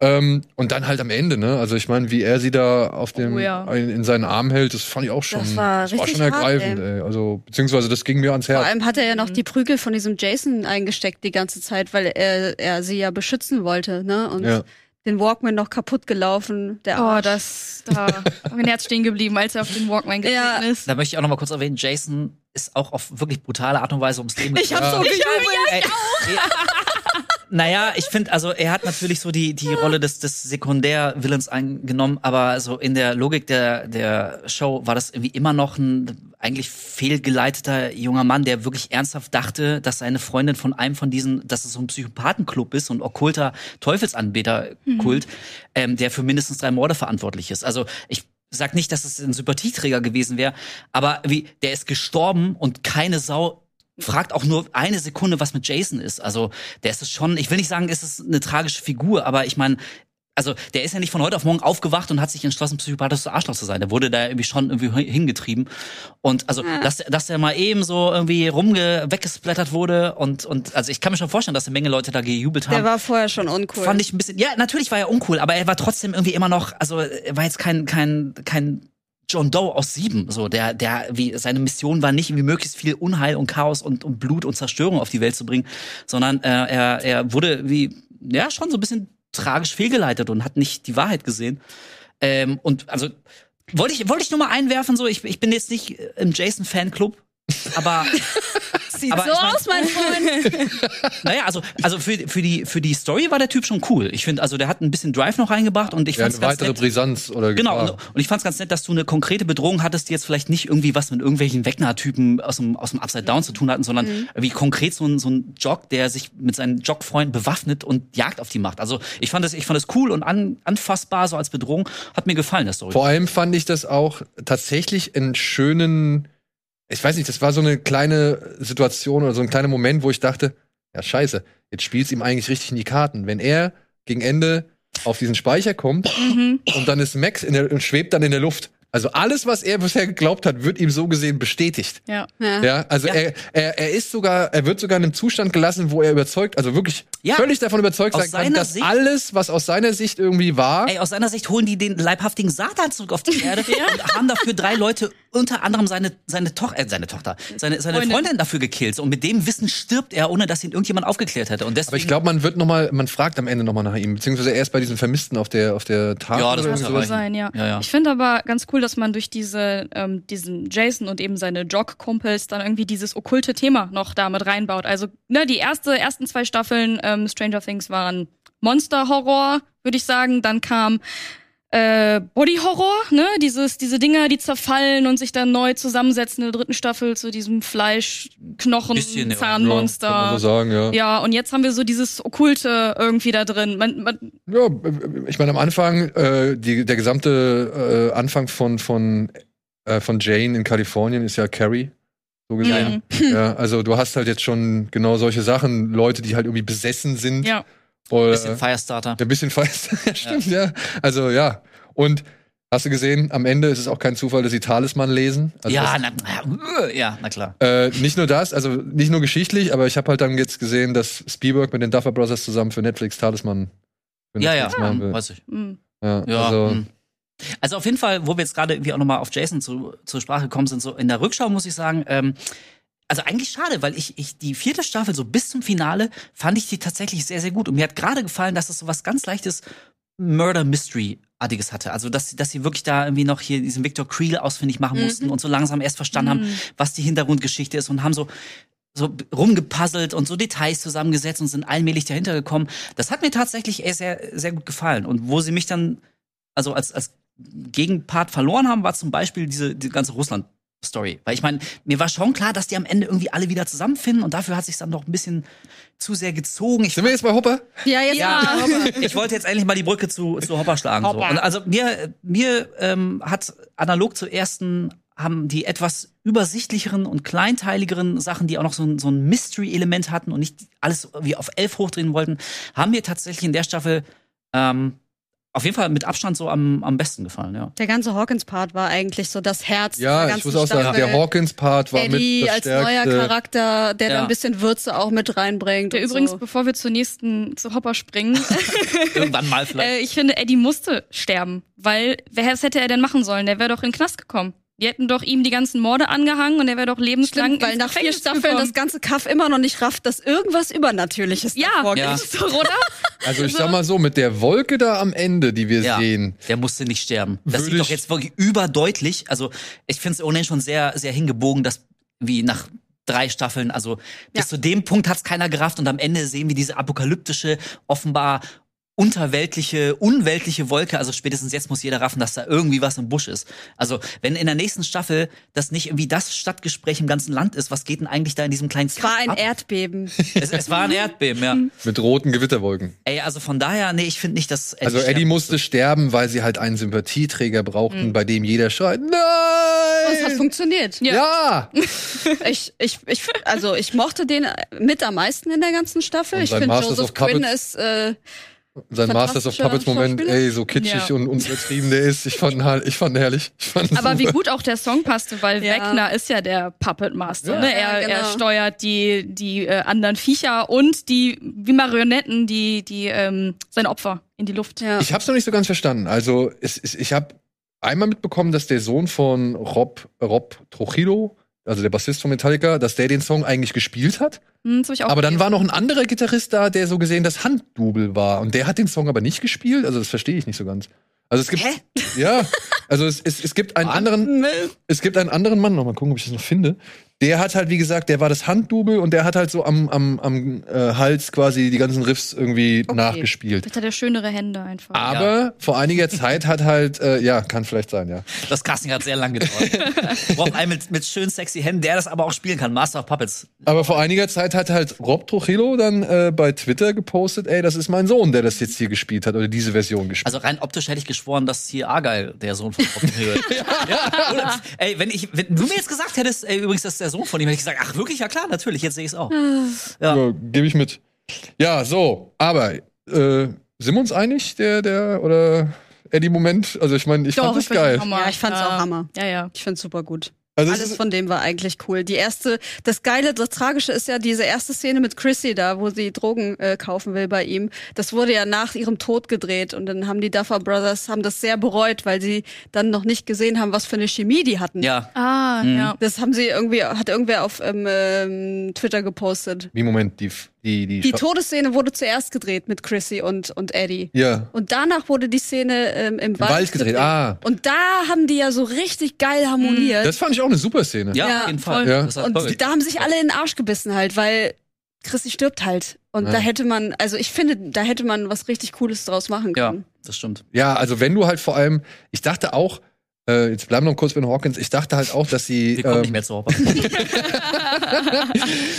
Ähm, und dann halt am Ende, ne? Also ich meine, wie er sie da auf dem Oh ja. in, in seinen Arm hält, das fand ich auch schon, Das war richtig schon hart, ergreifend, ey. Also beziehungsweise das ging mir ans Vor Herz. allem hat er ja noch die Prügel von diesem Jason eingesteckt die ganze Zeit, weil er, er sie ja beschützen wollte, ne? Und Ja. den Walkman noch kaputt gelaufen. Der Oh, Arsch. das, da mein Herz stehen geblieben, als er auf den Walkman getreten Ja. ist. Da möchte ich auch noch mal kurz erwähnen, Jason ist auch auf wirklich brutale Art und Weise ums Leben Ich hab so gejubelt. Ey, ja. Naja, ich finde, also er hat natürlich so die, die Rolle des, des Sekundär-Villains eingenommen, aber so in der Logik der, der Show war das irgendwie immer noch ein eigentlich fehlgeleiteter junger Mann, der wirklich ernsthaft dachte, dass seine Freundin von einem von diesen, dass es so ein Psychopathenclub ist und okkulter Teufelsanbeterkult, ähm, der für mindestens drei Morde verantwortlich ist. Also ich sag nicht, dass es ein Sympathieträger gewesen wäre, aber wie, der ist gestorben und keine Sau fragt auch nur eine Sekunde, was mit Jason ist. Also der ist es schon, ich will nicht sagen, es ist eine tragische Figur, aber ich meine, also der ist ja nicht von heute auf morgen aufgewacht und hat sich entschlossen, psychopathisches Arschloch zu sein. Der wurde da irgendwie schon irgendwie hingetrieben. Und also, dass, dass der mal eben so irgendwie rumge weggesplattert wurde und, und also ich kann mir schon vorstellen, dass eine Menge Leute da gejubelt haben. Der war vorher schon uncool. Fand ich ein bisschen, ja, natürlich war er uncool, aber er war trotzdem irgendwie immer noch, also er war jetzt kein, kein, kein John Doe aus Sieben, so der, der, wie seine Mission war nicht, irgendwie möglichst viel Unheil und Chaos und, und Blut und Zerstörung auf die Welt zu bringen, sondern äh, er, er wurde wie ja schon so ein bisschen tragisch fehlgeleitet und hat nicht die Wahrheit gesehen. Ähm, und also wollte ich wollte ich nur mal einwerfen, so ich, ich bin jetzt nicht im Jason Fanclub, aber [laughs] Sieht Aber so ich mein- aus, mein Freund. [laughs] naja, also also für, für die für die Story war der Typ schon cool. Ich finde, also der hat ein bisschen Drive noch reingebracht und ich Ja, fand's eine ganz weitere nett. Brisanz oder Genau, und, Gefahr. und ich fand's ganz nett, dass du eine konkrete Bedrohung hattest, die jetzt vielleicht nicht irgendwie was mit irgendwelchen Wegner-Typen aus dem, aus dem Upside Down zu tun hatten, sondern wie konkret so ein, so ein Jog, der sich mit seinen Jogfreunden bewaffnet und Jagd auf die macht. Also ich fand das, ich fand das cool und an, anfassbar, so als Bedrohung. Hat mir gefallen, der Story. Vor allem fand ich das auch tatsächlich einen schönen, ich weiß nicht, das war so eine kleine Situation oder so ein kleiner Moment, wo ich dachte, ja scheiße, jetzt spielt's ihm eigentlich richtig in die Karten. Wenn er gegen Ende auf diesen Speicher kommt Mhm. und dann ist Max in der, und schwebt dann in der Luft. Also alles, was er bisher geglaubt hat, wird ihm so gesehen bestätigt. Ja. Ja. Ja, also Ja. Er, er, er ist sogar, er wird sogar in einem Zustand gelassen, wo er überzeugt, also wirklich Ja. völlig davon überzeugt Aus sein kann, dass Sicht- alles, was aus seiner Sicht irgendwie war, Ey, aus seiner Sicht holen die den leibhaftigen Satan zurück auf die Erde [laughs] und haben dafür drei Leute, unter anderem seine, seine, Toch äh, seine Tochter, seine, seine Freundin. Freundin dafür gekillt. Und mit dem Wissen stirbt er, ohne dass ihn irgendjemand aufgeklärt hätte. Und deswegen, Aber ich glaube, man wird noch mal, man fragt am Ende noch mal nach ihm, beziehungsweise erst bei diesen Vermissten auf der auf der Tafel. Ja, das muss sowas. sein, ja. Ja, ja. Ich finde aber ganz cool, dass man durch diese, ähm, diesen Jason und eben seine Jog-Kumpels dann irgendwie dieses okkulte Thema noch damit reinbaut. Also, ne, die erste, ersten zwei Staffeln ähm, Stranger Things waren Monster-Horror, würde ich sagen. Dann kam äh, Body-Horror, ne, dieses, diese Dinger, die zerfallen und sich dann neu zusammensetzen in der dritten Staffel zu diesem Fleisch, Knochen, Bisschen, ja. Zahnmonster. Ja, kann man so sagen, ja. Ja, und jetzt haben wir so dieses Okkulte irgendwie da drin. Man, man, Ja, ich meine, am Anfang, äh, die, der gesamte äh, Anfang von, von, äh, von Jane in Kalifornien ist ja Carrie, so gesehen. Mhm. Ja, also du hast halt jetzt schon genau solche Sachen, Leute, die halt irgendwie besessen sind. ja. Oder, bisschen Firestarter. ein bisschen [laughs] ja, stimmt, ja. Also ja. Und hast du gesehen, am Ende ist es auch kein Zufall, dass sie Talisman lesen. Also ja, das, na, ja, ja, na klar. Äh, nicht nur das, also nicht nur geschichtlich, aber ich habe halt dann jetzt gesehen, dass Spielberg mit den Duffer Brothers zusammen für Netflix Talisman für Ja, ja, Netflix machen will. weiß ich. mm. Ja, Ja, also, hm. also auf jeden Fall, wo wir jetzt gerade irgendwie auch nochmal auf Jason zu, zur Sprache gekommen sind, so in der Rückschau muss ich sagen, ähm, also eigentlich schade, weil ich, ich die vierte Staffel so bis zum Finale fand ich die tatsächlich sehr, sehr gut. Und mir hat gerade gefallen, dass es so was ganz leichtes Murder Mystery artiges hatte. Also dass, dass sie wirklich da irgendwie noch hier diesen Victor Creel ausfindig machen mussten und so langsam erst verstanden haben, was die Hintergrundgeschichte ist und haben so so rumgepuzzelt und so Details zusammengesetzt und sind allmählich dahinter gekommen. Das hat mir tatsächlich eher sehr, sehr gut gefallen. Und wo sie mich dann, also als, als Gegenpart verloren haben, war zum Beispiel diese, die ganze Russland-Story. Weil ich meine, mir war schon klar, dass die am Ende irgendwie alle wieder zusammenfinden und dafür hat sich dann doch ein bisschen zu sehr gezogen. Ich sind wir jetzt bei Hopper? Ja, jetzt ja, [laughs] ich wollte jetzt endlich mal die Brücke zu, zu Hopper schlagen. So. Hopper. Und also mir, mir ähm, hat analog zur ersten haben die etwas übersichtlicheren und kleinteiligeren Sachen, die auch noch so ein, so ein Mystery-Element hatten und nicht alles wie auf elf hochdrehen wollten, haben mir tatsächlich in der Staffel ähm, auf jeden Fall mit Abstand so am, am besten gefallen, ja. Der ganze Hawkins-Part war eigentlich so das Herz Ja, der ich ganzen muss auch sagen, der Hawkins-Part war Eddie mit das als neuer. Charakter, der Ja. da ein bisschen Würze auch mit reinbringt. Der übrigens, so. bevor wir zur nächsten, zu Hopper springen, [laughs] Irgendwann mal [laughs] vielleicht. äh, ich finde, Eddie musste sterben, weil wer was hätte er denn machen sollen? Der wäre doch in den Knast gekommen. Die hätten doch ihm die ganzen Morde angehangen und er wäre doch lebenslang Stimmt, weil ins nach vier Staffeln gekommen. das ganze Kaff immer noch nicht rafft, dass irgendwas Übernatürliches ja, davor Ja. ist so, oder? [laughs] Also ich sag mal so, mit der Wolke da am Ende, die wir Ja, sehen, der musste nicht sterben. Das sieht doch jetzt wirklich überdeutlich. Also ich finde es ohnehin schon sehr, sehr hingebogen, dass wie nach drei Staffeln, also bis Ja. zu dem Punkt hat es keiner gerafft und am Ende sehen wir diese apokalyptische, offenbar unterweltliche, unweltliche Wolke. Also spätestens jetzt muss jeder raffen, dass da irgendwie was im Busch ist. Also wenn in der nächsten Staffel das nicht irgendwie das Stadtgespräch im ganzen Land ist, was geht denn eigentlich da in diesem kleinen Es war ein ab? Erdbeben. es, es war ein Erdbeben, ja. [laughs] mit roten Gewitterwolken. Ey, also von daher, nee, ich finde nicht, dass Eddie Also Eddie musste sterben, weil sie halt einen Sympathieträger brauchten, bei dem jeder schreit, Das hat nein! funktioniert. Ja! Ich, ich, ich, also ich mochte den mit am meisten in der ganzen Staffel. Und Ich finde Joseph Quinn ist äh, Sein Masters of Puppets Moment, ey, so kitschig Ja. und, und übertrieben der ist. Ich fand ihn halt, ich fand herrlich. Ich fand Aber wie super. gut auch der Song passte, weil Ja. Wegner ist ja der Puppet Master. Ja. Ne? Er, Ja, genau. er steuert die, die äh, anderen Viecher und die wie Marionetten, die, die ähm, seine Opfer in die Luft. ja. Ich hab's noch nicht so ganz verstanden. Also es, es, ich hab einmal mitbekommen, dass der Sohn von Rob, Rob Trujillo, also der Bassist von Metallica, dass der den Song eigentlich gespielt hat. Hm, das hab ich auch Aber dann war noch ein anderer Gitarrist da, der so gesehen das Handdouble war. Und der hat den Song aber nicht gespielt. Also das verstehe ich nicht so ganz. Also es gibt, Hä? ja, also es, es, es gibt einen anderen, es gibt einen anderen Mann, noch mal gucken, ob ich das noch finde. Der hat halt, wie gesagt, der war das Handdouble und der hat halt so am, am, am äh, Hals quasi die ganzen Riffs irgendwie nachgespielt. Vielleicht hat er schönere Hände einfach. Aber vor einiger Zeit hat halt, äh, ja, kann vielleicht sein, ja. Das Casting hat sehr lang gedauert. [laughs] Braucht einen mit, mit schön sexy Händen, der das aber auch spielen kann. Master of Puppets. Aber vor einiger Zeit hat halt Rob Trujillo dann äh, bei Twitter gepostet, ey, das ist mein Sohn, der das jetzt hier gespielt hat oder diese Version gespielt. Also rein optisch hätte ich geschworen, dass hier Argyle der Sohn von Robin Hill ist. [laughs] ja. oder, ey, wenn ich, wenn du mir jetzt gesagt hättest, ey, übrigens, das ist der Sohn von ihm, hätte ich gesagt, ach wirklich, ja klar, natürlich, jetzt sehe ich es auch. Ja. Ja, gebe ich mit. Ja, so, aber äh, sind wir uns einig, der, der, oder Eddie Moment? Also ich meine, ich Doch, fand das ich find's geil. Ja, ich fand's auch Hammer. Ja, ja. Ich find's super gut. Also es Alles von dem war eigentlich cool. Die erste, das Geile, das Tragische ist ja diese erste Szene mit Chrissy da, wo sie Drogen äh, kaufen will bei ihm. Das wurde ja nach ihrem Tod gedreht und dann haben die Duffer Brothers haben das sehr bereut, weil sie dann noch nicht gesehen haben, was für eine Chemie die hatten. Ja. Ah, Mhm. ja. Das haben sie irgendwie, hat irgendwer auf ähm, ähm, Twitter gepostet. wie Moment, die, die, die, Die Todesszene wurde zuerst gedreht mit Chrissy und, und Eddie. Ja. Und danach wurde die Szene ähm, im, Wald, Wald gedreht, ah. Und da haben die ja so richtig geil harmoniert. Das fand ich auch eine super Szene. Ja, Ja, auf jeden Fall. Ja. Und toll. da haben sich alle in den Arsch gebissen halt, weil Chrissy stirbt halt. Und Ja. da hätte man, also ich finde, da hätte man was richtig Cooles draus machen Ja, können. das stimmt. Ja, also wenn du halt vor allem, ich dachte auch, äh, jetzt bleiben wir noch kurz bei den Hawkins, ich dachte halt auch, dass sie, Wir kommen ähm, nicht mehr zu Hopper. [laughs]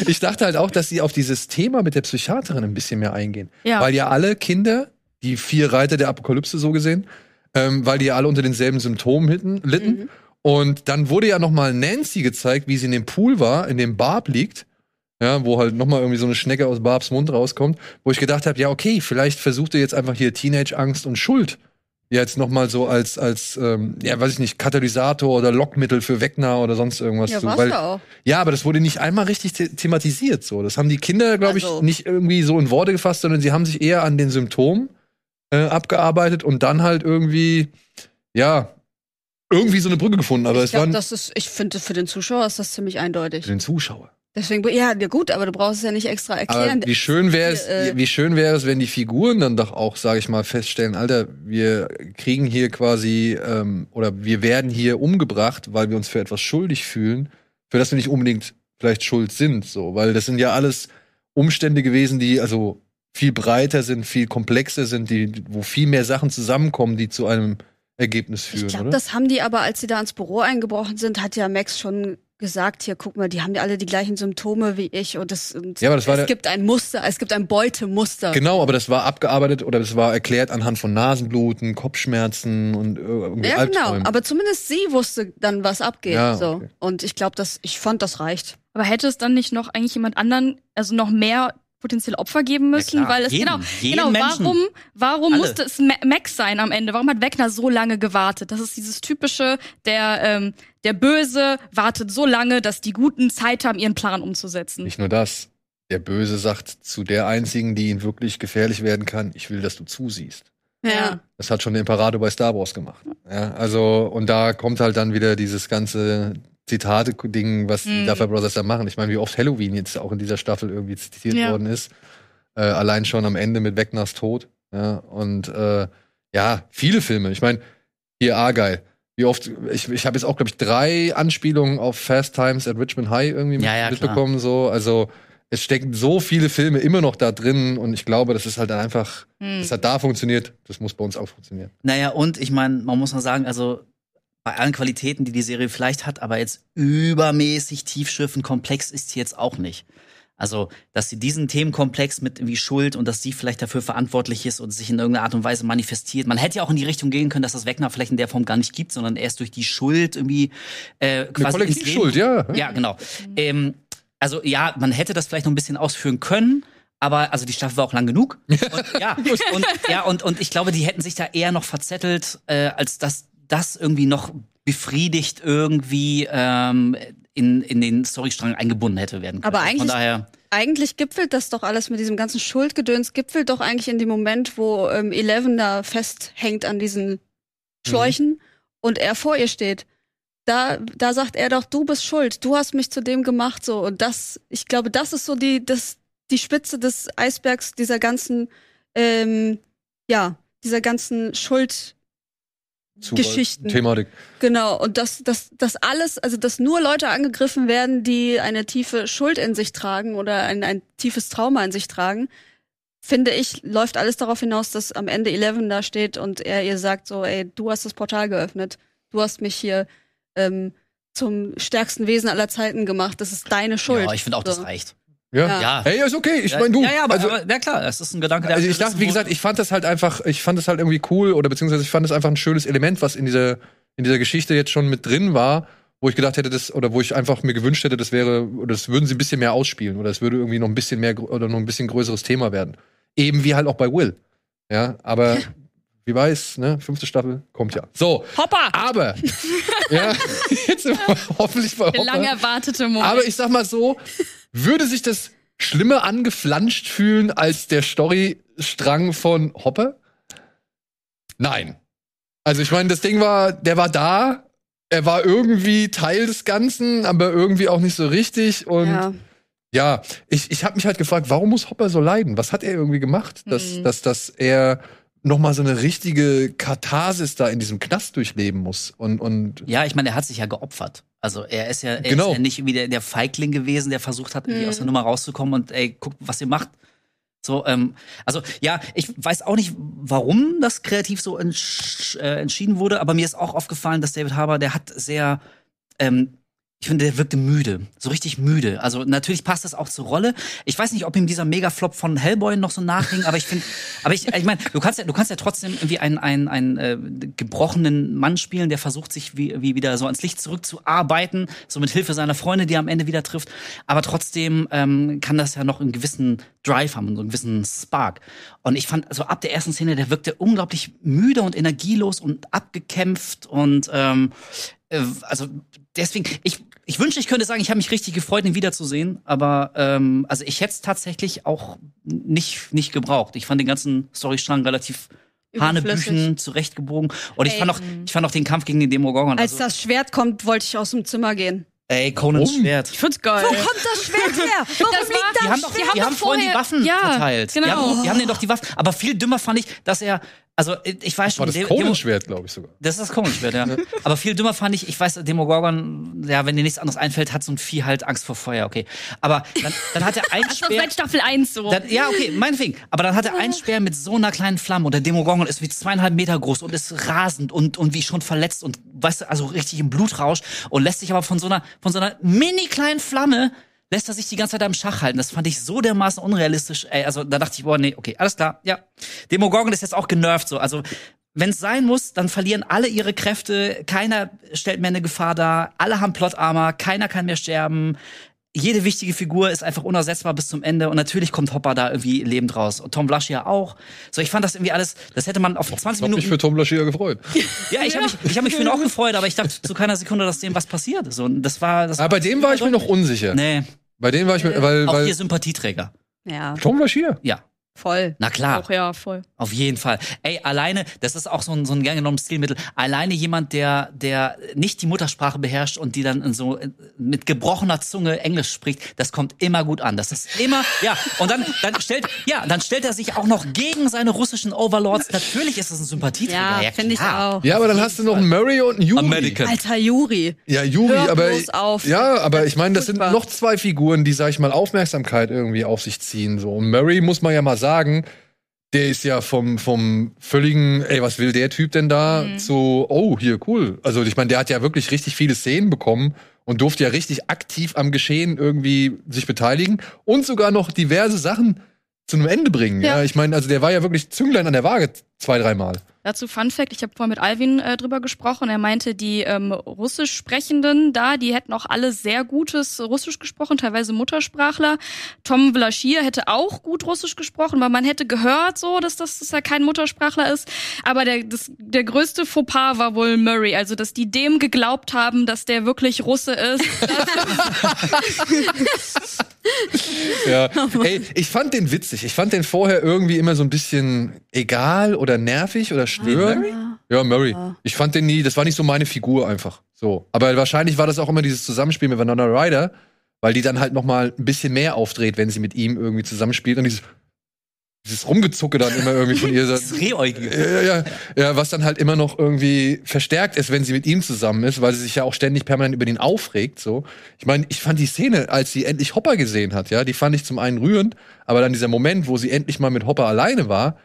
ich dachte halt auch, dass sie auf dieses Thema mit der Psychiaterin ein bisschen mehr eingehen. Ja. Weil ja alle Kinder, die vier Reiter der Apokalypse so gesehen, ähm, weil die ja alle unter denselben Symptomen hitten, litten. Und dann wurde ja noch mal Nancy gezeigt, wie sie in dem Pool war, in dem Barb liegt. Ja, wo halt noch mal irgendwie so eine Schnecke aus Barbs Mund rauskommt, wo ich gedacht habe, ja, okay, vielleicht versucht ihr jetzt einfach hier Teenage-Angst und Schuld jetzt noch mal so als, als ähm, ja, weiß ich nicht, Katalysator oder Lockmittel für Wegner oder sonst irgendwas Ja, war's Weil, ja auch. ja, aber das wurde nicht einmal richtig the thematisiert. So, das haben die Kinder, glaube ich, Also- nicht irgendwie so in Worte gefasst, sondern sie haben sich eher an den Symptomen äh, abgearbeitet und dann halt irgendwie, ja, irgendwie so eine Brücke gefunden. Aber ich es war glaube, das ist, ich finde, für den Zuschauer ist das ziemlich eindeutig. für den Zuschauer. Deswegen, ja, ja gut, aber du brauchst es ja nicht extra Aber erklären. wie schön wäre es, Äh, wie schön wäre es, wenn die Figuren dann doch auch, sage ich mal, feststellen, Alter, wir kriegen hier quasi ähm, oder wir werden hier umgebracht, weil wir uns für etwas schuldig fühlen, für das wir nicht unbedingt vielleicht schuld sind, so, weil das sind ja alles Umstände gewesen, die also viel breiter sind, viel komplexer sind, die, wo viel mehr Sachen zusammenkommen, die zu einem Ergebnis führen, Ich glaube, das haben die aber, als sie da ins Büro eingebrochen sind, hat ja Max schon gesagt, hier, guck mal, die haben ja alle die gleichen Symptome wie ich und, das, und Ja, aber das war es der- gibt ein Muster, es gibt ein Beutemuster. Genau, aber das war abgearbeitet oder das war erklärt anhand von Nasenbluten, Kopfschmerzen und äh, irgendwie Ja, genau. Albträumen. Aber zumindest sie wusste dann, was abgeht. Ja, so. okay. Und ich glaube, dass ich fand, das reicht. Aber hätte es dann nicht noch eigentlich jemand anderen, also noch mehr potenzielle Opfer geben müssen? klar, weil es jeden, genau, jeden genau, Menschen. warum, warum Alle. musste es Ma Max sein am Ende? Warum hat Wegner so lange gewartet? Das ist dieses typische, der, ähm, der Böse wartet so lange, dass die Guten Zeit haben, ihren Plan umzusetzen. Nicht nur das. Der Böse sagt zu der einzigen, die ihn wirklich gefährlich werden kann, ich will, dass du zusiehst. Ja. Das hat schon der Imperator bei Star Wars gemacht. Ja, also, und da kommt halt dann wieder dieses ganze Zitate-Ding, was die Mhm. Duffer Brothers da machen. Ich meine, wie oft Halloween jetzt auch in dieser Staffel irgendwie zitiert Ja. worden ist. Äh, allein schon am Ende mit Wegners Tod. Ja, und äh, ja, viele Filme. Ich meine, hier Argyle. Wie oft, ich, ich habe jetzt auch, glaube ich, drei Anspielungen auf Fast Times at Richmond High irgendwie Ja, ja, mitbekommen. So. Also es stecken so viele Filme immer noch da drin und ich glaube, das ist halt dann einfach, Hm. das hat da funktioniert, das muss bei uns auch funktionieren. Naja, und ich meine, man muss mal sagen, also bei allen Qualitäten, die die Serie vielleicht hat, aber jetzt übermäßig tiefschiffend komplex ist sie jetzt auch nicht. Also, dass sie diesen Themenkomplex mit irgendwie Schuld und dass sie vielleicht dafür verantwortlich ist und sich in irgendeiner Art und Weise manifestiert. Man hätte ja auch in die Richtung gehen können, dass das Wegner vielleicht in der Form gar nicht gibt, sondern erst durch die Schuld irgendwie äh, Eine quasi Leben Kollektivschuld, ja. ja, genau. Ähm, also ja, man hätte das vielleicht noch ein bisschen ausführen können, aber also die Staffel war auch lang genug. [laughs] Und, ja, und, ja und, und ich glaube, die hätten sich da eher noch verzettelt, äh, als dass das irgendwie noch befriedigt irgendwie ähm, in, in den Storystrang eingebunden hätte werden können. Aber eigentlich- Von daher, Eigentlich gipfelt das doch alles mit diesem ganzen Schuldgedöns, gipfelt doch eigentlich in dem Moment, wo ähm, Eleven da festhängt an diesen Schläuchen und er vor ihr steht. Da, da sagt er doch, du bist schuld, du hast mich zu dem gemacht, so. Und das, ich glaube, das ist so die, das, die Spitze des Eisbergs dieser ganzen, ähm, ja, dieser ganzen Schuld, Geschichten. Thematik. Genau, und dass das, das alles, also dass nur Leute angegriffen werden, die eine tiefe Schuld in sich tragen oder ein, ein tiefes Trauma in sich tragen, finde ich, läuft alles darauf hinaus, dass am Ende Eleven da steht und er ihr sagt so, ey, du hast das Portal geöffnet, du hast mich hier ähm, zum stärksten Wesen aller Zeiten gemacht, das ist deine Schuld. Ja, ich finde auch, das So. reicht. Ja. Ja. Ja. Hey, ist okay. Ich ja, meine, du. Ja, ja, aber, also, aber ja klar, es ist ein Gedanke, der also ich dachte, wie gesagt, ich fand das halt einfach, ich fand das halt irgendwie cool oder beziehungsweise ich fand das einfach ein schönes Element, was in dieser, in dieser Geschichte jetzt schon mit drin war, wo ich gedacht hätte, das, oder wo ich einfach mir gewünscht hätte, das wäre, oder das würden sie ein bisschen mehr ausspielen oder es würde irgendwie noch ein bisschen mehr oder noch ein bisschen größeres Thema werden. Eben wie halt auch bei Will. Ja, aber wie weiß, ne, fünfte Staffel kommt ja. So, Hoppa! aber, ja, [laughs] jetzt sind wir hoffentlich bei Der Hopper. lang erwartete Moment. Aber ich sag mal so, würde sich das schlimmer angeflanscht fühlen als der Storystrang von Hopper? Nein. Also ich meine, das Ding war, der war da, er war irgendwie Teil des Ganzen, aber irgendwie auch nicht so richtig und ja. ja, ich, ich habe mich halt gefragt, warum muss Hopper so leiden? Was hat er irgendwie gemacht, dass, Mhm. dass, dass er noch mal so eine richtige Katharsis da in diesem Knast durchleben muss und und Ja, ich meine, er hat sich ja geopfert. Also er ist ja, er Genau. ist ja nicht wie der, der Feigling gewesen, der versucht hat, irgendwie Mhm. aus der Nummer rauszukommen und ey, guckt, was ihr macht. So, ähm, also ja, ich weiß auch nicht, warum das kreativ so entsch äh, entschieden wurde, aber mir ist auch aufgefallen, dass David Harbour, der hat sehr, ähm, ich finde, der wirkte müde, so richtig müde. Also natürlich passt das auch zur Rolle. Ich weiß nicht, ob ihm dieser Megaflop von Hellboy noch so nachhing, aber ich finde, aber ich, ich meine, du kannst ja, du kannst ja trotzdem irgendwie einen, einen, einen äh, gebrochenen Mann spielen, der versucht sich wie, wie wieder so ans Licht zurückzuarbeiten, so mit Hilfe seiner Freunde, die er am Ende wieder trifft. Aber trotzdem ähm, kann das ja noch einen gewissen Drive haben, so einen gewissen Spark. Und ich fand, also ab der ersten Szene, der wirkte unglaublich müde und energielos und abgekämpft und ähm, äh, also deswegen, ich, ich wünschte, ich könnte sagen, ich habe mich richtig gefreut, ihn wiederzusehen, aber ähm, also ich hätte es tatsächlich auch nicht, nicht gebraucht. Ich fand den ganzen Storystrang relativ Hanebüchen zurechtgebogen. Und ich fand auch, ich fand auch den Kampf gegen den Demogorgon. Als Also, das Schwert kommt, wollte ich aus dem Zimmer gehen. Ey, Conans Warum? Schwert. ich find's geil. Wo kommt das Schwert her? [laughs] Warum Das war- liegt Die da haben doch, die haben haben, doch vorhin die Waffen Ja, verteilt. Die genau. haben, die haben denen doch die Waffen. Aber viel dümmer fand ich, dass er, also ich weiß schon, war das Demo- Conan-Schwert, glaube ich sogar. Das ist das Conan-Schwert, ja. [laughs] Aber viel dümmer fand ich, ich weiß, Demogorgon, ja, wenn dir nichts anderes einfällt, hat so ein Vieh halt Angst vor Feuer, okay. Aber dann, dann hat er [laughs] einen Das ist Speer. seit Staffel 1 so. Dann, ja, okay, meinetwegen. Aber dann hat er einen Speer mit so einer kleinen Flamme und der Demogorgon ist wie zweieinhalb Meter groß und ist rasend und, und wie schon verletzt und, weißt du, also richtig im Blutrausch und lässt sich aber von so einer, von so einer mini kleinen Flamme lässt er sich die ganze Zeit am Schach halten. Das fand ich so dermaßen unrealistisch. Ey, also da dachte ich, boah, nee, okay, alles klar, ja. Demogorgon ist jetzt auch genervt so. Also wenn es sein muss, dann verlieren alle ihre Kräfte, keiner stellt mehr eine Gefahr dar, alle haben Plot-Armor, keiner kann mehr sterben. Jede wichtige Figur ist einfach unersetzbar bis zum Ende und natürlich kommt Hopper da irgendwie lebend raus und Tom Blaschia auch. So, ich fand das irgendwie alles, das hätte man auf 20 Ich habe Minuten mich für Tom Laschia gefreut. [laughs] ja, ich habe mich, ich hab mich für ihn auch gefreut, aber ich dachte zu keiner Sekunde, dass dem was passiert. So, das war, das Aber bei dem war ich mir noch unsicher. Nee, Bei dem war ich mir, weil, auch hier weil Sympathieträger. Ja, Tom Laschia. Ja, voll. na klar. Auch ja, voll. Auf jeden Fall. Ey, alleine, das ist auch so ein, so ein gern genommenes Stilmittel. Alleine jemand, der, der nicht die Muttersprache beherrscht und die dann in so äh, mit gebrochener Zunge Englisch spricht, das kommt immer gut an. Das ist immer, ja. Und dann, dann stellt, ja, dann stellt er sich auch noch gegen seine russischen Overlords. Natürlich ist es ein Sympathieträger. Ja, finde ich auch. Ja, aber dann hast du noch einen Murray und einen Yuri. American. Alter Juri. Ja, Juri, Hör aber auf. ja, aber ich meine, das sind noch zwei Figuren, die sag ich mal Aufmerksamkeit irgendwie auf sich ziehen so. Und Murray muss man ja mal sagen, der ist ja vom vom völligen, ey, was will der Typ denn da zu oh, hier cool. Also, ich meine, der hat ja wirklich richtig viele Szenen bekommen und durfte ja richtig aktiv am Geschehen irgendwie sich beteiligen und sogar noch diverse Sachen zu einem Ende bringen. Ja, Ja. ich meine, also der war ja wirklich Zünglein an der Waage zwei, dreimal. Dazu Fun Fact, ich habe vorhin mit Alvin äh, drüber gesprochen. Er meinte, die ähm, Russisch Sprechenden da, die hätten auch alle sehr gutes Russisch gesprochen, teilweise Muttersprachler. Tom Vlaschir hätte auch gut Russisch gesprochen, weil man hätte gehört so, dass das dass er kein Muttersprachler ist. Aber der, das, der größte Fauxpas war wohl Murray, also dass die dem geglaubt haben, dass der wirklich Russe ist. [laughs] [laughs] Ja. [laughs] Ey, ich fand den witzig. Ich fand den vorher irgendwie immer so ein bisschen egal oder nervig oder störend. Ja, Murray. Ja. Ich fand den nie, das war nicht so meine Figur einfach. So. Aber wahrscheinlich war das auch immer dieses Zusammenspiel mit Vanilla Ryder, weil die dann halt noch mal ein bisschen mehr aufdreht, wenn sie mit ihm irgendwie zusammenspielt und dieses, dieses Rumgezucke dann immer irgendwie von ihr. Das Rehäugige. Ja, ja, ja, was dann halt immer noch irgendwie verstärkt ist, wenn sie mit ihm zusammen ist, weil sie sich ja auch ständig permanent über ihn aufregt. So, ich meine, ich fand die Szene, als sie endlich Hopper gesehen hat, ja, die fand ich zum einen rührend, aber dann dieser Moment, wo sie endlich mal mit Hopper alleine war,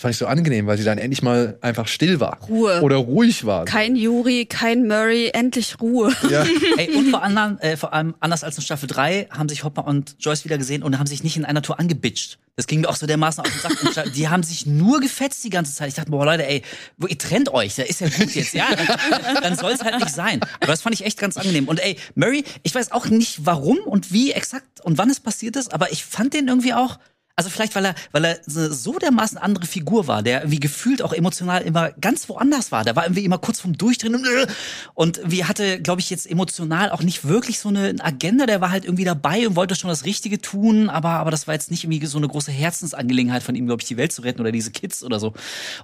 fand ich so angenehm, weil sie dann endlich mal einfach still war Ruhe. oder ruhig war. Kein Yuri, kein Murray, endlich Ruhe. ja. [laughs] Ey, und vor, anderen, äh, vor allem anders als in Staffel 3 haben sich Hopper und Joyce wieder gesehen und haben sich nicht in einer Tour angebitscht. Das ging mir auch so dermaßen auf den Sack. Und Die haben sich nur gefetzt die ganze Zeit. Ich dachte, boah, Leute, ey, ihr trennt euch, da ist ja gut jetzt, ja. Dann, dann soll es halt nicht sein. Aber das fand ich echt ganz angenehm. Und ey, Murray, ich weiß auch nicht warum und wie exakt und wann es passiert ist, aber ich fand den irgendwie auch. Also vielleicht, weil er, weil er so dermaßen andere Figur war, der irgendwie gefühlt auch emotional immer ganz woanders war. Der war irgendwie immer kurz vom Durchdrehen und, äh, und wie hatte, glaube ich, jetzt emotional auch nicht wirklich so eine Agenda. Der war halt irgendwie dabei und wollte schon das Richtige tun, aber, aber das war jetzt nicht irgendwie so eine große Herzensangelegenheit von ihm, glaube ich, die Welt zu retten oder diese Kids oder so.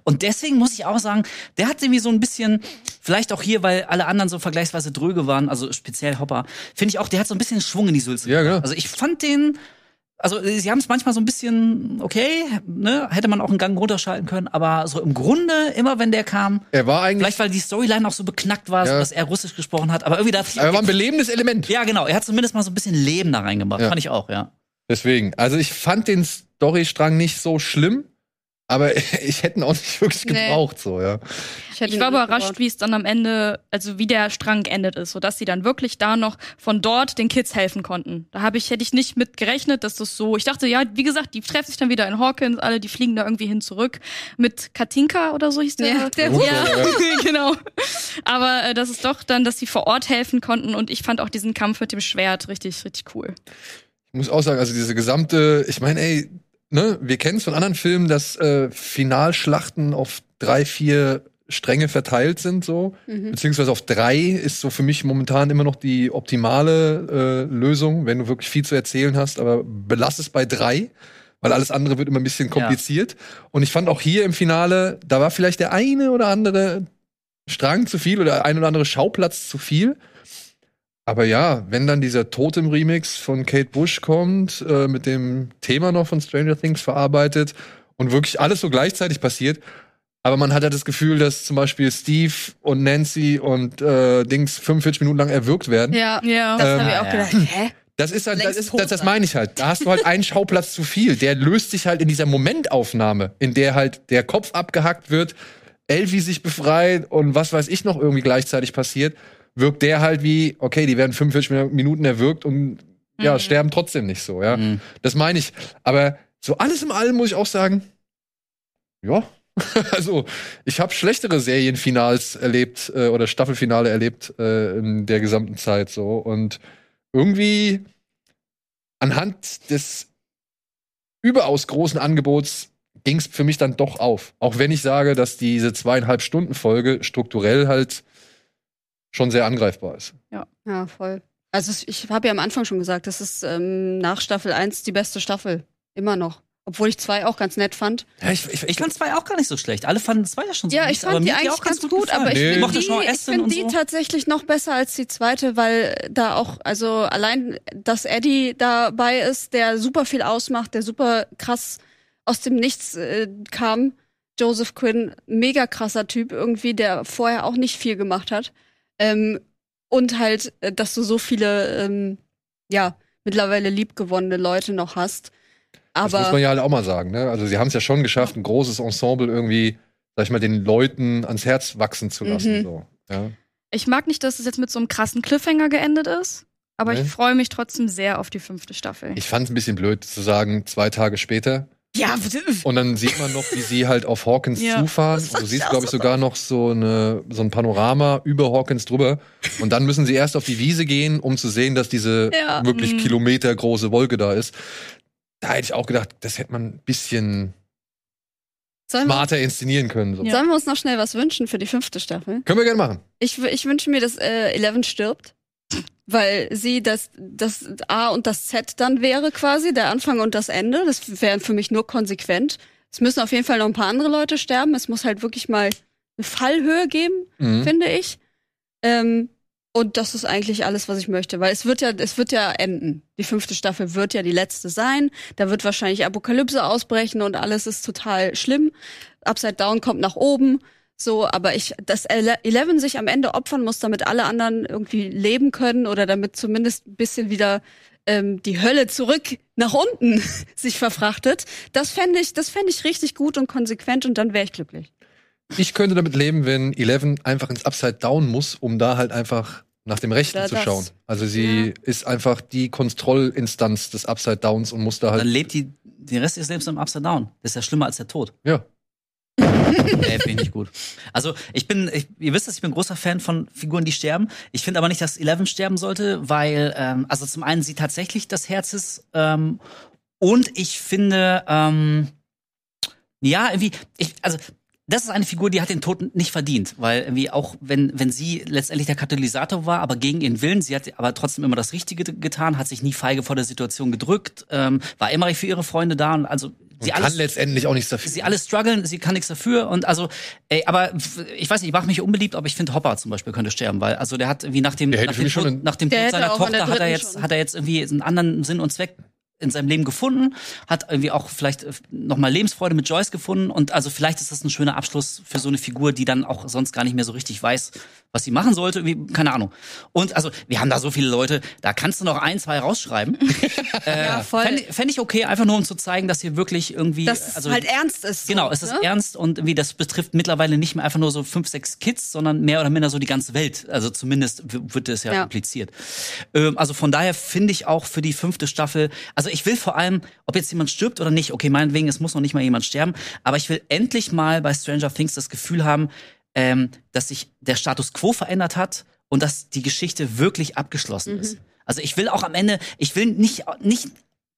Und deswegen muss ich auch sagen, der hat irgendwie so ein bisschen, vielleicht auch hier, weil alle anderen so vergleichsweise dröge waren, also speziell Hopper, finde ich auch, der hat so ein bisschen Schwung in die Sülze. Ja, genau. Also ich fand den, also äh, sie haben es manchmal so ein bisschen, okay, ne, hätte man auch einen Gang runterschalten können, aber so im Grunde, immer wenn der kam, Er war eigentlich, vielleicht weil die Storyline auch so beknackt war, so, Ja. dass er Russisch gesprochen hat, aber irgendwie da er war ein belebendes Element. Ja, genau, er hat zumindest mal so ein bisschen Leben da reingebracht, Ja. fand ich auch, ja. Deswegen, also ich fand den Storystrang nicht so schlimm, aber [laughs] ich hätte ihn auch nicht wirklich Nee. gebraucht, so, ja. hätte Ich ihn war überrascht, wie es dann am Ende, also wie der Strang geendet ist, sodass sie dann wirklich da noch von dort den Kids helfen konnten. Da habe ich, hätte ich nicht mit gerechnet, dass das so. Ich dachte, ja, wie gesagt, die treffen sich dann wieder in Hawkins, alle, die fliegen da irgendwie hin zurück. Mit Katinka oder so hieß der. Ja, der Russe, ja, ja. [laughs] genau. Aber äh, das ist doch dann, dass sie vor Ort helfen konnten und ich fand auch diesen Kampf mit dem Schwert richtig, richtig cool. Ich muss auch sagen, also diese gesamte, ich meine, ey, ne, wir kennen es von anderen Filmen, dass äh, Finalschlachten auf drei, vier Stränge verteilt sind, so. Mhm. Beziehungsweise auf drei ist so für mich momentan immer noch die optimale äh, Lösung, wenn du wirklich viel zu erzählen hast, aber belass es bei drei, weil alles andere wird immer ein bisschen kompliziert. Und ich fand auch hier im Finale, da war vielleicht der eine oder andere Strang zu viel oder ein oder andere Schauplatz zu viel. Aber ja, wenn dann dieser Totem-Remix von Kate Bush kommt, äh, mit dem Thema noch von Stranger Things verarbeitet und wirklich alles so gleichzeitig passiert, aber man hat ja das Gefühl, dass zum Beispiel Steve und Nancy und äh, Dings 45 Minuten lang erwürgt werden. Ja, Ja. das Ähm, habe ich auch ja. gedacht. Hä? Das ist halt, das, ist, das, das meine ich halt. Da hast du halt einen Schauplatz zu viel. Der löst sich halt in dieser Momentaufnahme, in der halt der Kopf abgehackt wird, Elvi sich befreit und was weiß ich noch irgendwie gleichzeitig passiert, wirkt der halt wie, okay, die werden 45 Minuten erwürgt und ja, Mhm. sterben trotzdem nicht so, ja. Mhm. Das meine ich. Aber so alles im Allem muss ich auch sagen, ja. [laughs] Also, ich habe schlechtere Serienfinals erlebt äh, oder Staffelfinale erlebt äh, in der gesamten Zeit so und irgendwie anhand des überaus großen Angebots ging es für mich dann doch auf. Auch wenn ich sage, dass diese zweieinhalb Stunden Folge strukturell halt schon sehr angreifbar ist. Ja, voll. Also ich habe ja am Anfang schon gesagt, das ist ähm, nach Staffel 1 die beste Staffel. Immer noch. Obwohl ich zwei auch ganz nett fand. Ja, ich, ich, Ich fand zwei auch gar nicht so schlecht. Alle fanden zwei ja schon so Ja, gut, ich aber fand die eigentlich ganz gut, aber ich Nee. finde mochte die, ich find die so. tatsächlich noch besser als die zweite, weil da auch, also allein, dass Eddie dabei ist, der super viel ausmacht, der super krass aus dem Nichts äh, kam. Joseph Quinn, mega krasser Typ irgendwie, der vorher auch nicht viel gemacht hat. Ähm, und halt, äh, dass du so viele, ähm, ja, mittlerweile liebgewonnene Leute noch hast. das muss man Aber ja halt auch mal sagen. Ne? Also sie haben es ja schon geschafft, ein großes Ensemble irgendwie, sag ich mal, den Leuten ans Herz wachsen zu lassen. Mhm. So. Ja. Ich mag nicht, dass es jetzt mit so einem krassen Cliffhanger geendet ist, aber Nee. ich freue mich trotzdem sehr auf die fünfte Staffel. Ich fand es ein bisschen blöd zu sagen, zwei Tage später. Ja, Und dann sieht man noch, wie sie halt auf Hawkins Ja. zufahren. Und du siehst, glaube ich, sogar noch so, eine, so ein Panorama über Hawkins drüber. Und dann müssen sie erst auf die Wiese gehen, um zu sehen, dass diese Ja. wirklich Mhm. kilometergroße Wolke da ist. Da hätte ich auch gedacht, das hätte man ein bisschen sollen wir, smarter inszenieren können. So. Ja. sollen wir uns noch schnell was wünschen für die fünfte Staffel? Können wir gerne machen. Ich, ich wünsche mir, dass äh, Eleven stirbt. Weil sie das, das A und das Z dann wäre quasi, der Anfang und das Ende. Das wäre für mich nur konsequent. Es müssen auf jeden Fall noch ein paar andere Leute sterben. Es muss halt wirklich mal eine Fallhöhe geben, Mhm. finde ich. Ähm, und das ist eigentlich alles, was ich möchte, weil es wird ja, es wird ja enden. Die fünfte Staffel wird ja die letzte sein. Da wird wahrscheinlich Apokalypse ausbrechen und alles ist total schlimm. Upside Down kommt nach oben. So, aber ich, dass Ele- Eleven sich am Ende opfern muss, damit alle anderen irgendwie leben können oder damit zumindest ein bisschen wieder ähm, die Hölle zurück nach unten [laughs] sich verfrachtet, das fände ich, das fände ich richtig gut und konsequent und dann wäre ich glücklich. Ich könnte damit leben, wenn Eleven einfach ins Upside Down muss, um da halt einfach nach dem Rechten Da zu schauen. Also sie ist einfach die Kontrollinstanz des Upside Downs und muss da Dann halt. lebt die den Rest ihres Lebens im Upside Down. Das ist ja schlimmer als der Tod. Ja. Nee, finde ich nicht gut. Also ich bin, ich, ihr wisst, dass ich bin großer Fan von Figuren, die sterben. Ich finde aber nicht, dass Eleven sterben sollte, weil, ähm, also zum einen sie tatsächlich das Herz ist ähm, und ich finde, ähm, ja, irgendwie, ich, also das ist eine Figur, die hat den Tod nicht verdient, weil irgendwie auch wenn wenn sie letztendlich der Katalysator war, aber gegen ihren Willen, sie hat aber trotzdem immer das Richtige getan, hat sich nie feige vor der Situation gedrückt, ähm, war immer für ihre Freunde da und also sie Und kann alles letztendlich auch nichts dafür. sie alle strugglen, sie kann nichts dafür und also, ey, aber ich weiß nicht, ich mache mich unbeliebt, aber ich finde Hopper zum Beispiel könnte sterben, weil also der hat wie nach dem, nach dem, Tod, nach dem Tod seiner Tochter hat er jetzt schon. hat er jetzt irgendwie einen anderen Sinn und Zweck in seinem Leben gefunden, hat irgendwie auch vielleicht nochmal Lebensfreude mit Joyce gefunden und also vielleicht ist das ein schöner Abschluss für so eine Figur, die dann auch sonst gar nicht mehr so richtig weiß, was sie machen sollte, irgendwie, keine Ahnung. Und also, wir haben da so viele Leute, da kannst du noch ein, zwei rausschreiben. [laughs] äh, Ja, voll. Fände fänd ich okay, einfach nur um zu zeigen, dass hier wirklich irgendwie Dass also es halt ernst ist. So, Genau, es ist ne? ernst und irgendwie das betrifft mittlerweile nicht mehr einfach nur so fünf, sechs Kids, sondern mehr oder minder so die ganze Welt. Also zumindest wird es ja, Ja. impliziert. Ähm, also von daher finde ich auch für die fünfte Staffel, also ich will vor allem, ob jetzt jemand stirbt oder nicht, okay, meinetwegen, es muss noch nicht mal jemand sterben, aber ich will endlich mal bei Stranger Things das Gefühl haben, ähm, dass sich der Status quo verändert hat und dass die Geschichte wirklich abgeschlossen Mhm. ist. Also ich will auch am Ende, ich will nicht, nicht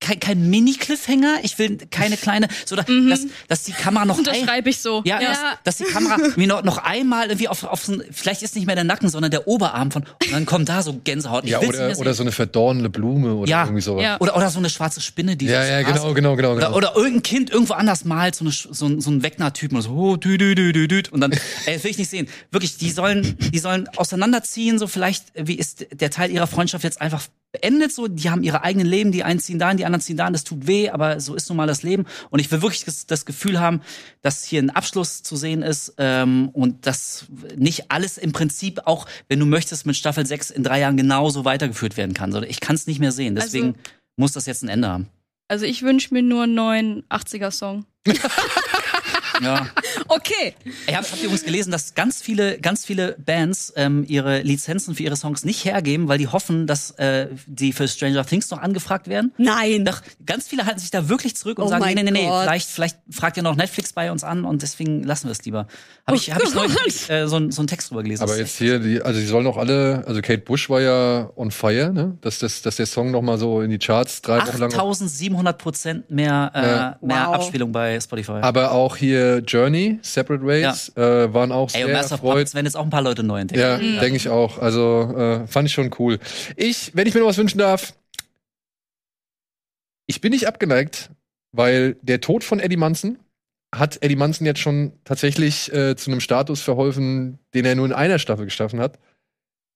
kein, kein Mini-Cliffhanger, ich will keine kleine, so da, dass, dass die Kamera noch ein, Unterschreibe ich so. ja, Dass, dass die Kamera [laughs] mir noch, noch einmal irgendwie auf, auf so ein, vielleicht ist nicht mehr der Nacken, sondern der Oberarm von, und dann kommt da so Gänsehaut. Ich Ja, oder, oder so eine verdorrene Blume oder Ja. irgendwie sowas. Ja. oder, oder so eine schwarze Spinne, die Ja, so ja, Straße- genau, genau, genau. Oder, genau. oder irgendein Kind irgendwo anders malt, so, eine, so, ein- so ein Wegner-Typen und so, oh, dü, dü, dü, dü, dü. und dann, [laughs] ey, das will ich nicht sehen. Wirklich, die sollen, die sollen auseinanderziehen, so vielleicht, wie ist der Teil ihrer Freundschaft jetzt einfach beendet, so, die haben ihre eigenen Leben, die einen ziehen dahin, die anderen ziehen dahin, das tut weh, aber so ist nun mal das Leben. Und ich will wirklich das, das Gefühl haben, dass hier ein Abschluss zu sehen ist ähm, und dass nicht alles im Prinzip auch, wenn du möchtest, mit Staffel 6 in drei Jahren genauso weitergeführt werden kann. sondern Ich kann es nicht mehr sehen. Deswegen muss das jetzt ein Ende haben. Also ich wünsche mir nur einen neuen 80er-Song. [laughs] [laughs] Ja. [laughs] Okay. Ich hab, habt ihr übrigens gelesen, dass ganz viele, ganz viele Bands ähm, ihre Lizenzen für ihre Songs nicht hergeben, weil die hoffen, dass äh, die für Stranger Things noch angefragt werden? Nein. Doch, ganz viele halten sich da wirklich zurück und Oh sagen, nee, nee, nee, nee, Gott. vielleicht, vielleicht fragt ihr noch Netflix bei uns an und deswegen lassen wir es lieber. Habe ich, hab ich neulich äh, so, so einen Text drüber gelesen. Aber jetzt hier, die, also die sollen auch alle, also Kate Bush war ja on fire, ne? Dass, das, dass der Song noch mal so in die Charts drei Wochen lang. 8700 Prozent mehr, äh, Ja. mehr Wow. Abspielung bei Spotify. Aber auch hier Journey, Separate Ways, äh, waren auch Ey, sehr und Master of erfreut. Werden jetzt auch ein paar Leute neu entdecken. Ja, denke ich auch. Also äh, fand ich schon cool. Ich, wenn ich mir noch was wünschen darf, ich bin nicht abgeneigt, weil der Tod von Eddie Munson hat Eddie Munson jetzt schon tatsächlich äh, zu einem Status verholfen, den er nur in einer Staffel geschaffen hat.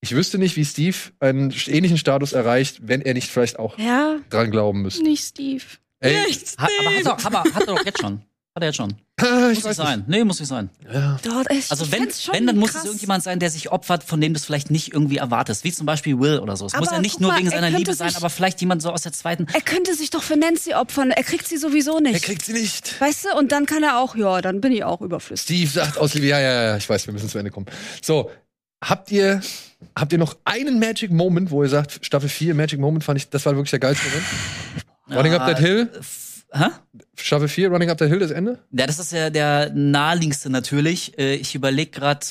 Ich wüsste nicht, wie Steve einen ähnlichen Status erreicht, wenn er nicht vielleicht auch Ja. dran glauben müsste. Nicht Steve. Ey, Ha, aber hat er, hat, er, hat er doch jetzt schon. Hat er jetzt schon. ich Muss nicht weiß nicht. sein. Nee, muss nicht sein. Ja. Dort, ich, Also wenn, wenn, dann muss krass. es irgendjemand sein, der sich opfert, von dem du es vielleicht nicht irgendwie erwartest. Wie zum Beispiel Will oder so. Es muss Aber ja nicht nur mal, wegen er seiner Liebe sein, sich- aber vielleicht jemand so aus der zweiten. Er könnte sich doch für Nancy opfern. Er kriegt sie sowieso nicht. Er kriegt sie nicht. weißt du? Und dann kann er auch, ja, dann bin ich auch überflüssig. Steve sagt aus Liebe, ja, ja, ja, ich weiß, wir müssen zu Ende kommen. So, habt ihr, habt ihr noch einen Magic Moment, wo ihr sagt, Staffel 4, Magic Moment fand ich, das war wirklich der geilste Moment? [laughs] Running Up That Hill, Hä? Staffel 4, Running Up That Hill, das Ende? Ja, das ist ja der naheliegendste natürlich. Äh, Ich überlege gerade,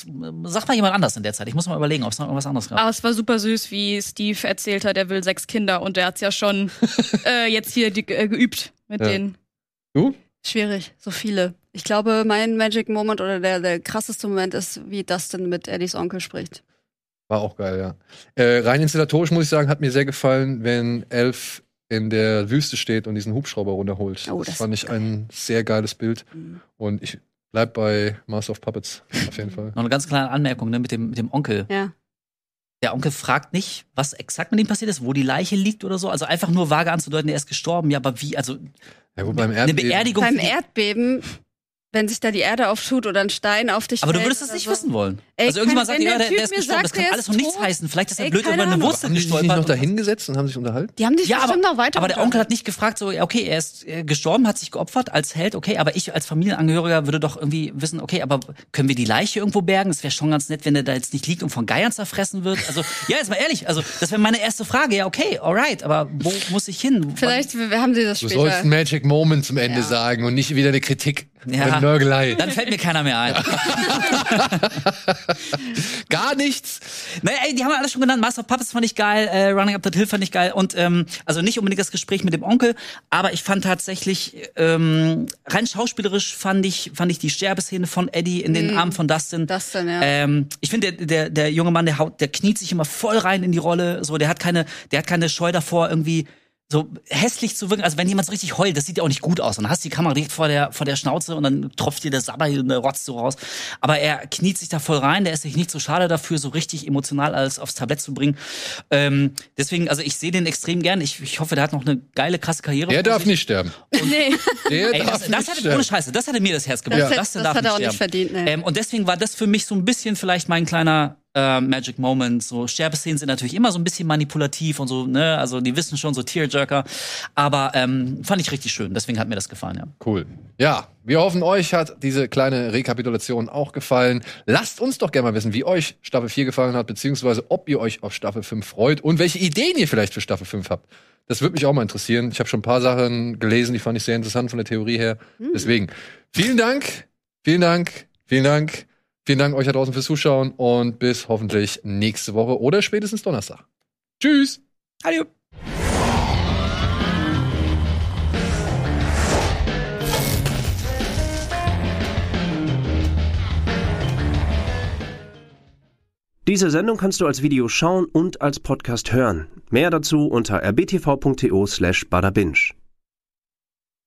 sag mal jemand anders in der Zeit. Ich muss mal überlegen, ob es noch irgendwas anderes gab. Aber es war super süß, wie Steve erzählt hat, er will sechs Kinder und er hat's ja schon [laughs] äh, jetzt hier die, äh, geübt mit Ja. denen. Du? Schwierig, so viele. Ich glaube, mein Magic Moment oder der, der krasseste Moment ist, wie Dustin mit Eddies Onkel spricht. War auch geil, ja. Äh, rein installatorisch muss ich sagen, hat mir sehr gefallen, wenn Elf in der Wüste steht und diesen Hubschrauber runterholt. Oh, das, das fand ich ein sehr geiles Bild. Mhm. Und ich bleib bei Master of Puppets, auf jeden Fall. Noch eine ganz kleine Anmerkung ne, mit, dem, mit dem Onkel. Ja. Der Onkel fragt nicht, was exakt mit ihm passiert ist, wo die Leiche liegt oder so. Also einfach nur vage anzudeuten, er ist gestorben. Ja, aber wie? Also Ja, gut, beim eine Erdbeben. Beerdigung. Beim Erdbeben, wenn sich da die Erde auftut oder ein Stein auf dich aber du würdest das nicht so. wissen wollen. Ey, also irgendjemand sagt, ja, der der, ist gestorben. sagt, das kann alles noch nichts tot, heißen. Vielleicht ist er ey, blöd über eine Ahnung. Wurzel haben die sich gestolpert. noch da hingesetzt und haben sich unterhalten? Die haben sich Ja, aber, bestimmt noch weiter aber der Onkel hat nicht gefragt, so, ja, okay, er ist äh, gestorben, hat sich geopfert als Held, okay, aber ich als Familienangehöriger würde doch irgendwie wissen, okay, aber können wir die Leiche irgendwo bergen? Es wäre schon ganz nett, wenn der da jetzt nicht liegt und von Geiern zerfressen wird. Also, [laughs] ja, jetzt mal ehrlich, also das wäre meine erste Frage. Ja, okay, alright, aber wo muss ich hin? Vielleicht haben sie das Du später. sollst einen Magic Moment zum Ende Ja. sagen und nicht wieder eine Kritik. Ja. Nörgelei. Dann fällt mir keiner mehr ein. [laughs] Gar nichts. Naja, ey, die haben wir alles schon genannt. Master of Puppets fand ich geil, äh, Running Up That Hill fand ich geil und ähm, also nicht unbedingt das Gespräch mit dem Onkel, aber ich fand tatsächlich ähm, rein schauspielerisch fand ich fand ich die Sterbeszene von Eddie in den Armen von Dustin. Dustin, ja. Ähm, ich finde der, der der junge Mann, der haut, der kniet sich immer voll rein in die Rolle, so der hat keine der hat keine Scheu davor irgendwie so hässlich zu wirken, also wenn jemand so richtig heult, das sieht ja auch nicht gut aus. Dann hast du die Kamera direkt vor der, vor der Schnauze und dann tropft dir der Sabber und der Rotz so raus. Aber er kniet sich da voll rein, der ist sich nicht so schade dafür, so richtig emotional alles aufs Tablett zu bringen. Ähm, deswegen, also ich sehe den extrem gern. Ich, ich hoffe, der hat noch eine geile, krasse Karriere. Er vor darf sich. nicht sterben. nee, Der Ey, darf das, nicht das hatte, sterben. ohne Scheiße, das hatte mir das Herz gebrochen. Das- Das, das darf hat er auch nicht sterben. verdient, nee. Ähm, und deswegen war das für mich so ein bisschen vielleicht mein kleiner äh, Magic Moment. So Sterbeszenen sind natürlich immer so ein bisschen manipulativ und so, ne? Also die wissen schon so Tearjerker. Aber ähm, fand ich richtig schön. Deswegen hat mir das gefallen, ja. Cool. Ja, wir hoffen, euch hat diese kleine Rekapitulation auch gefallen. Lasst uns doch gerne mal wissen, wie euch Staffel 4 gefallen hat, beziehungsweise ob ihr euch auf Staffel 5 freut und welche Ideen ihr vielleicht für Staffel 5 habt. Das würde mich auch mal interessieren. Ich habe schon ein paar Sachen gelesen, die fand ich sehr interessant von der Theorie her. Deswegen, vielen Dank, vielen Dank, vielen Dank. Vielen Dank euch da draußen fürs Zuschauen und bis hoffentlich nächste Woche oder spätestens Donnerstag. Tschüss! Adieu. Diese Sendung kannst du als Video schauen und als Podcast hören. Mehr dazu unter rbtv.to slash badabinch.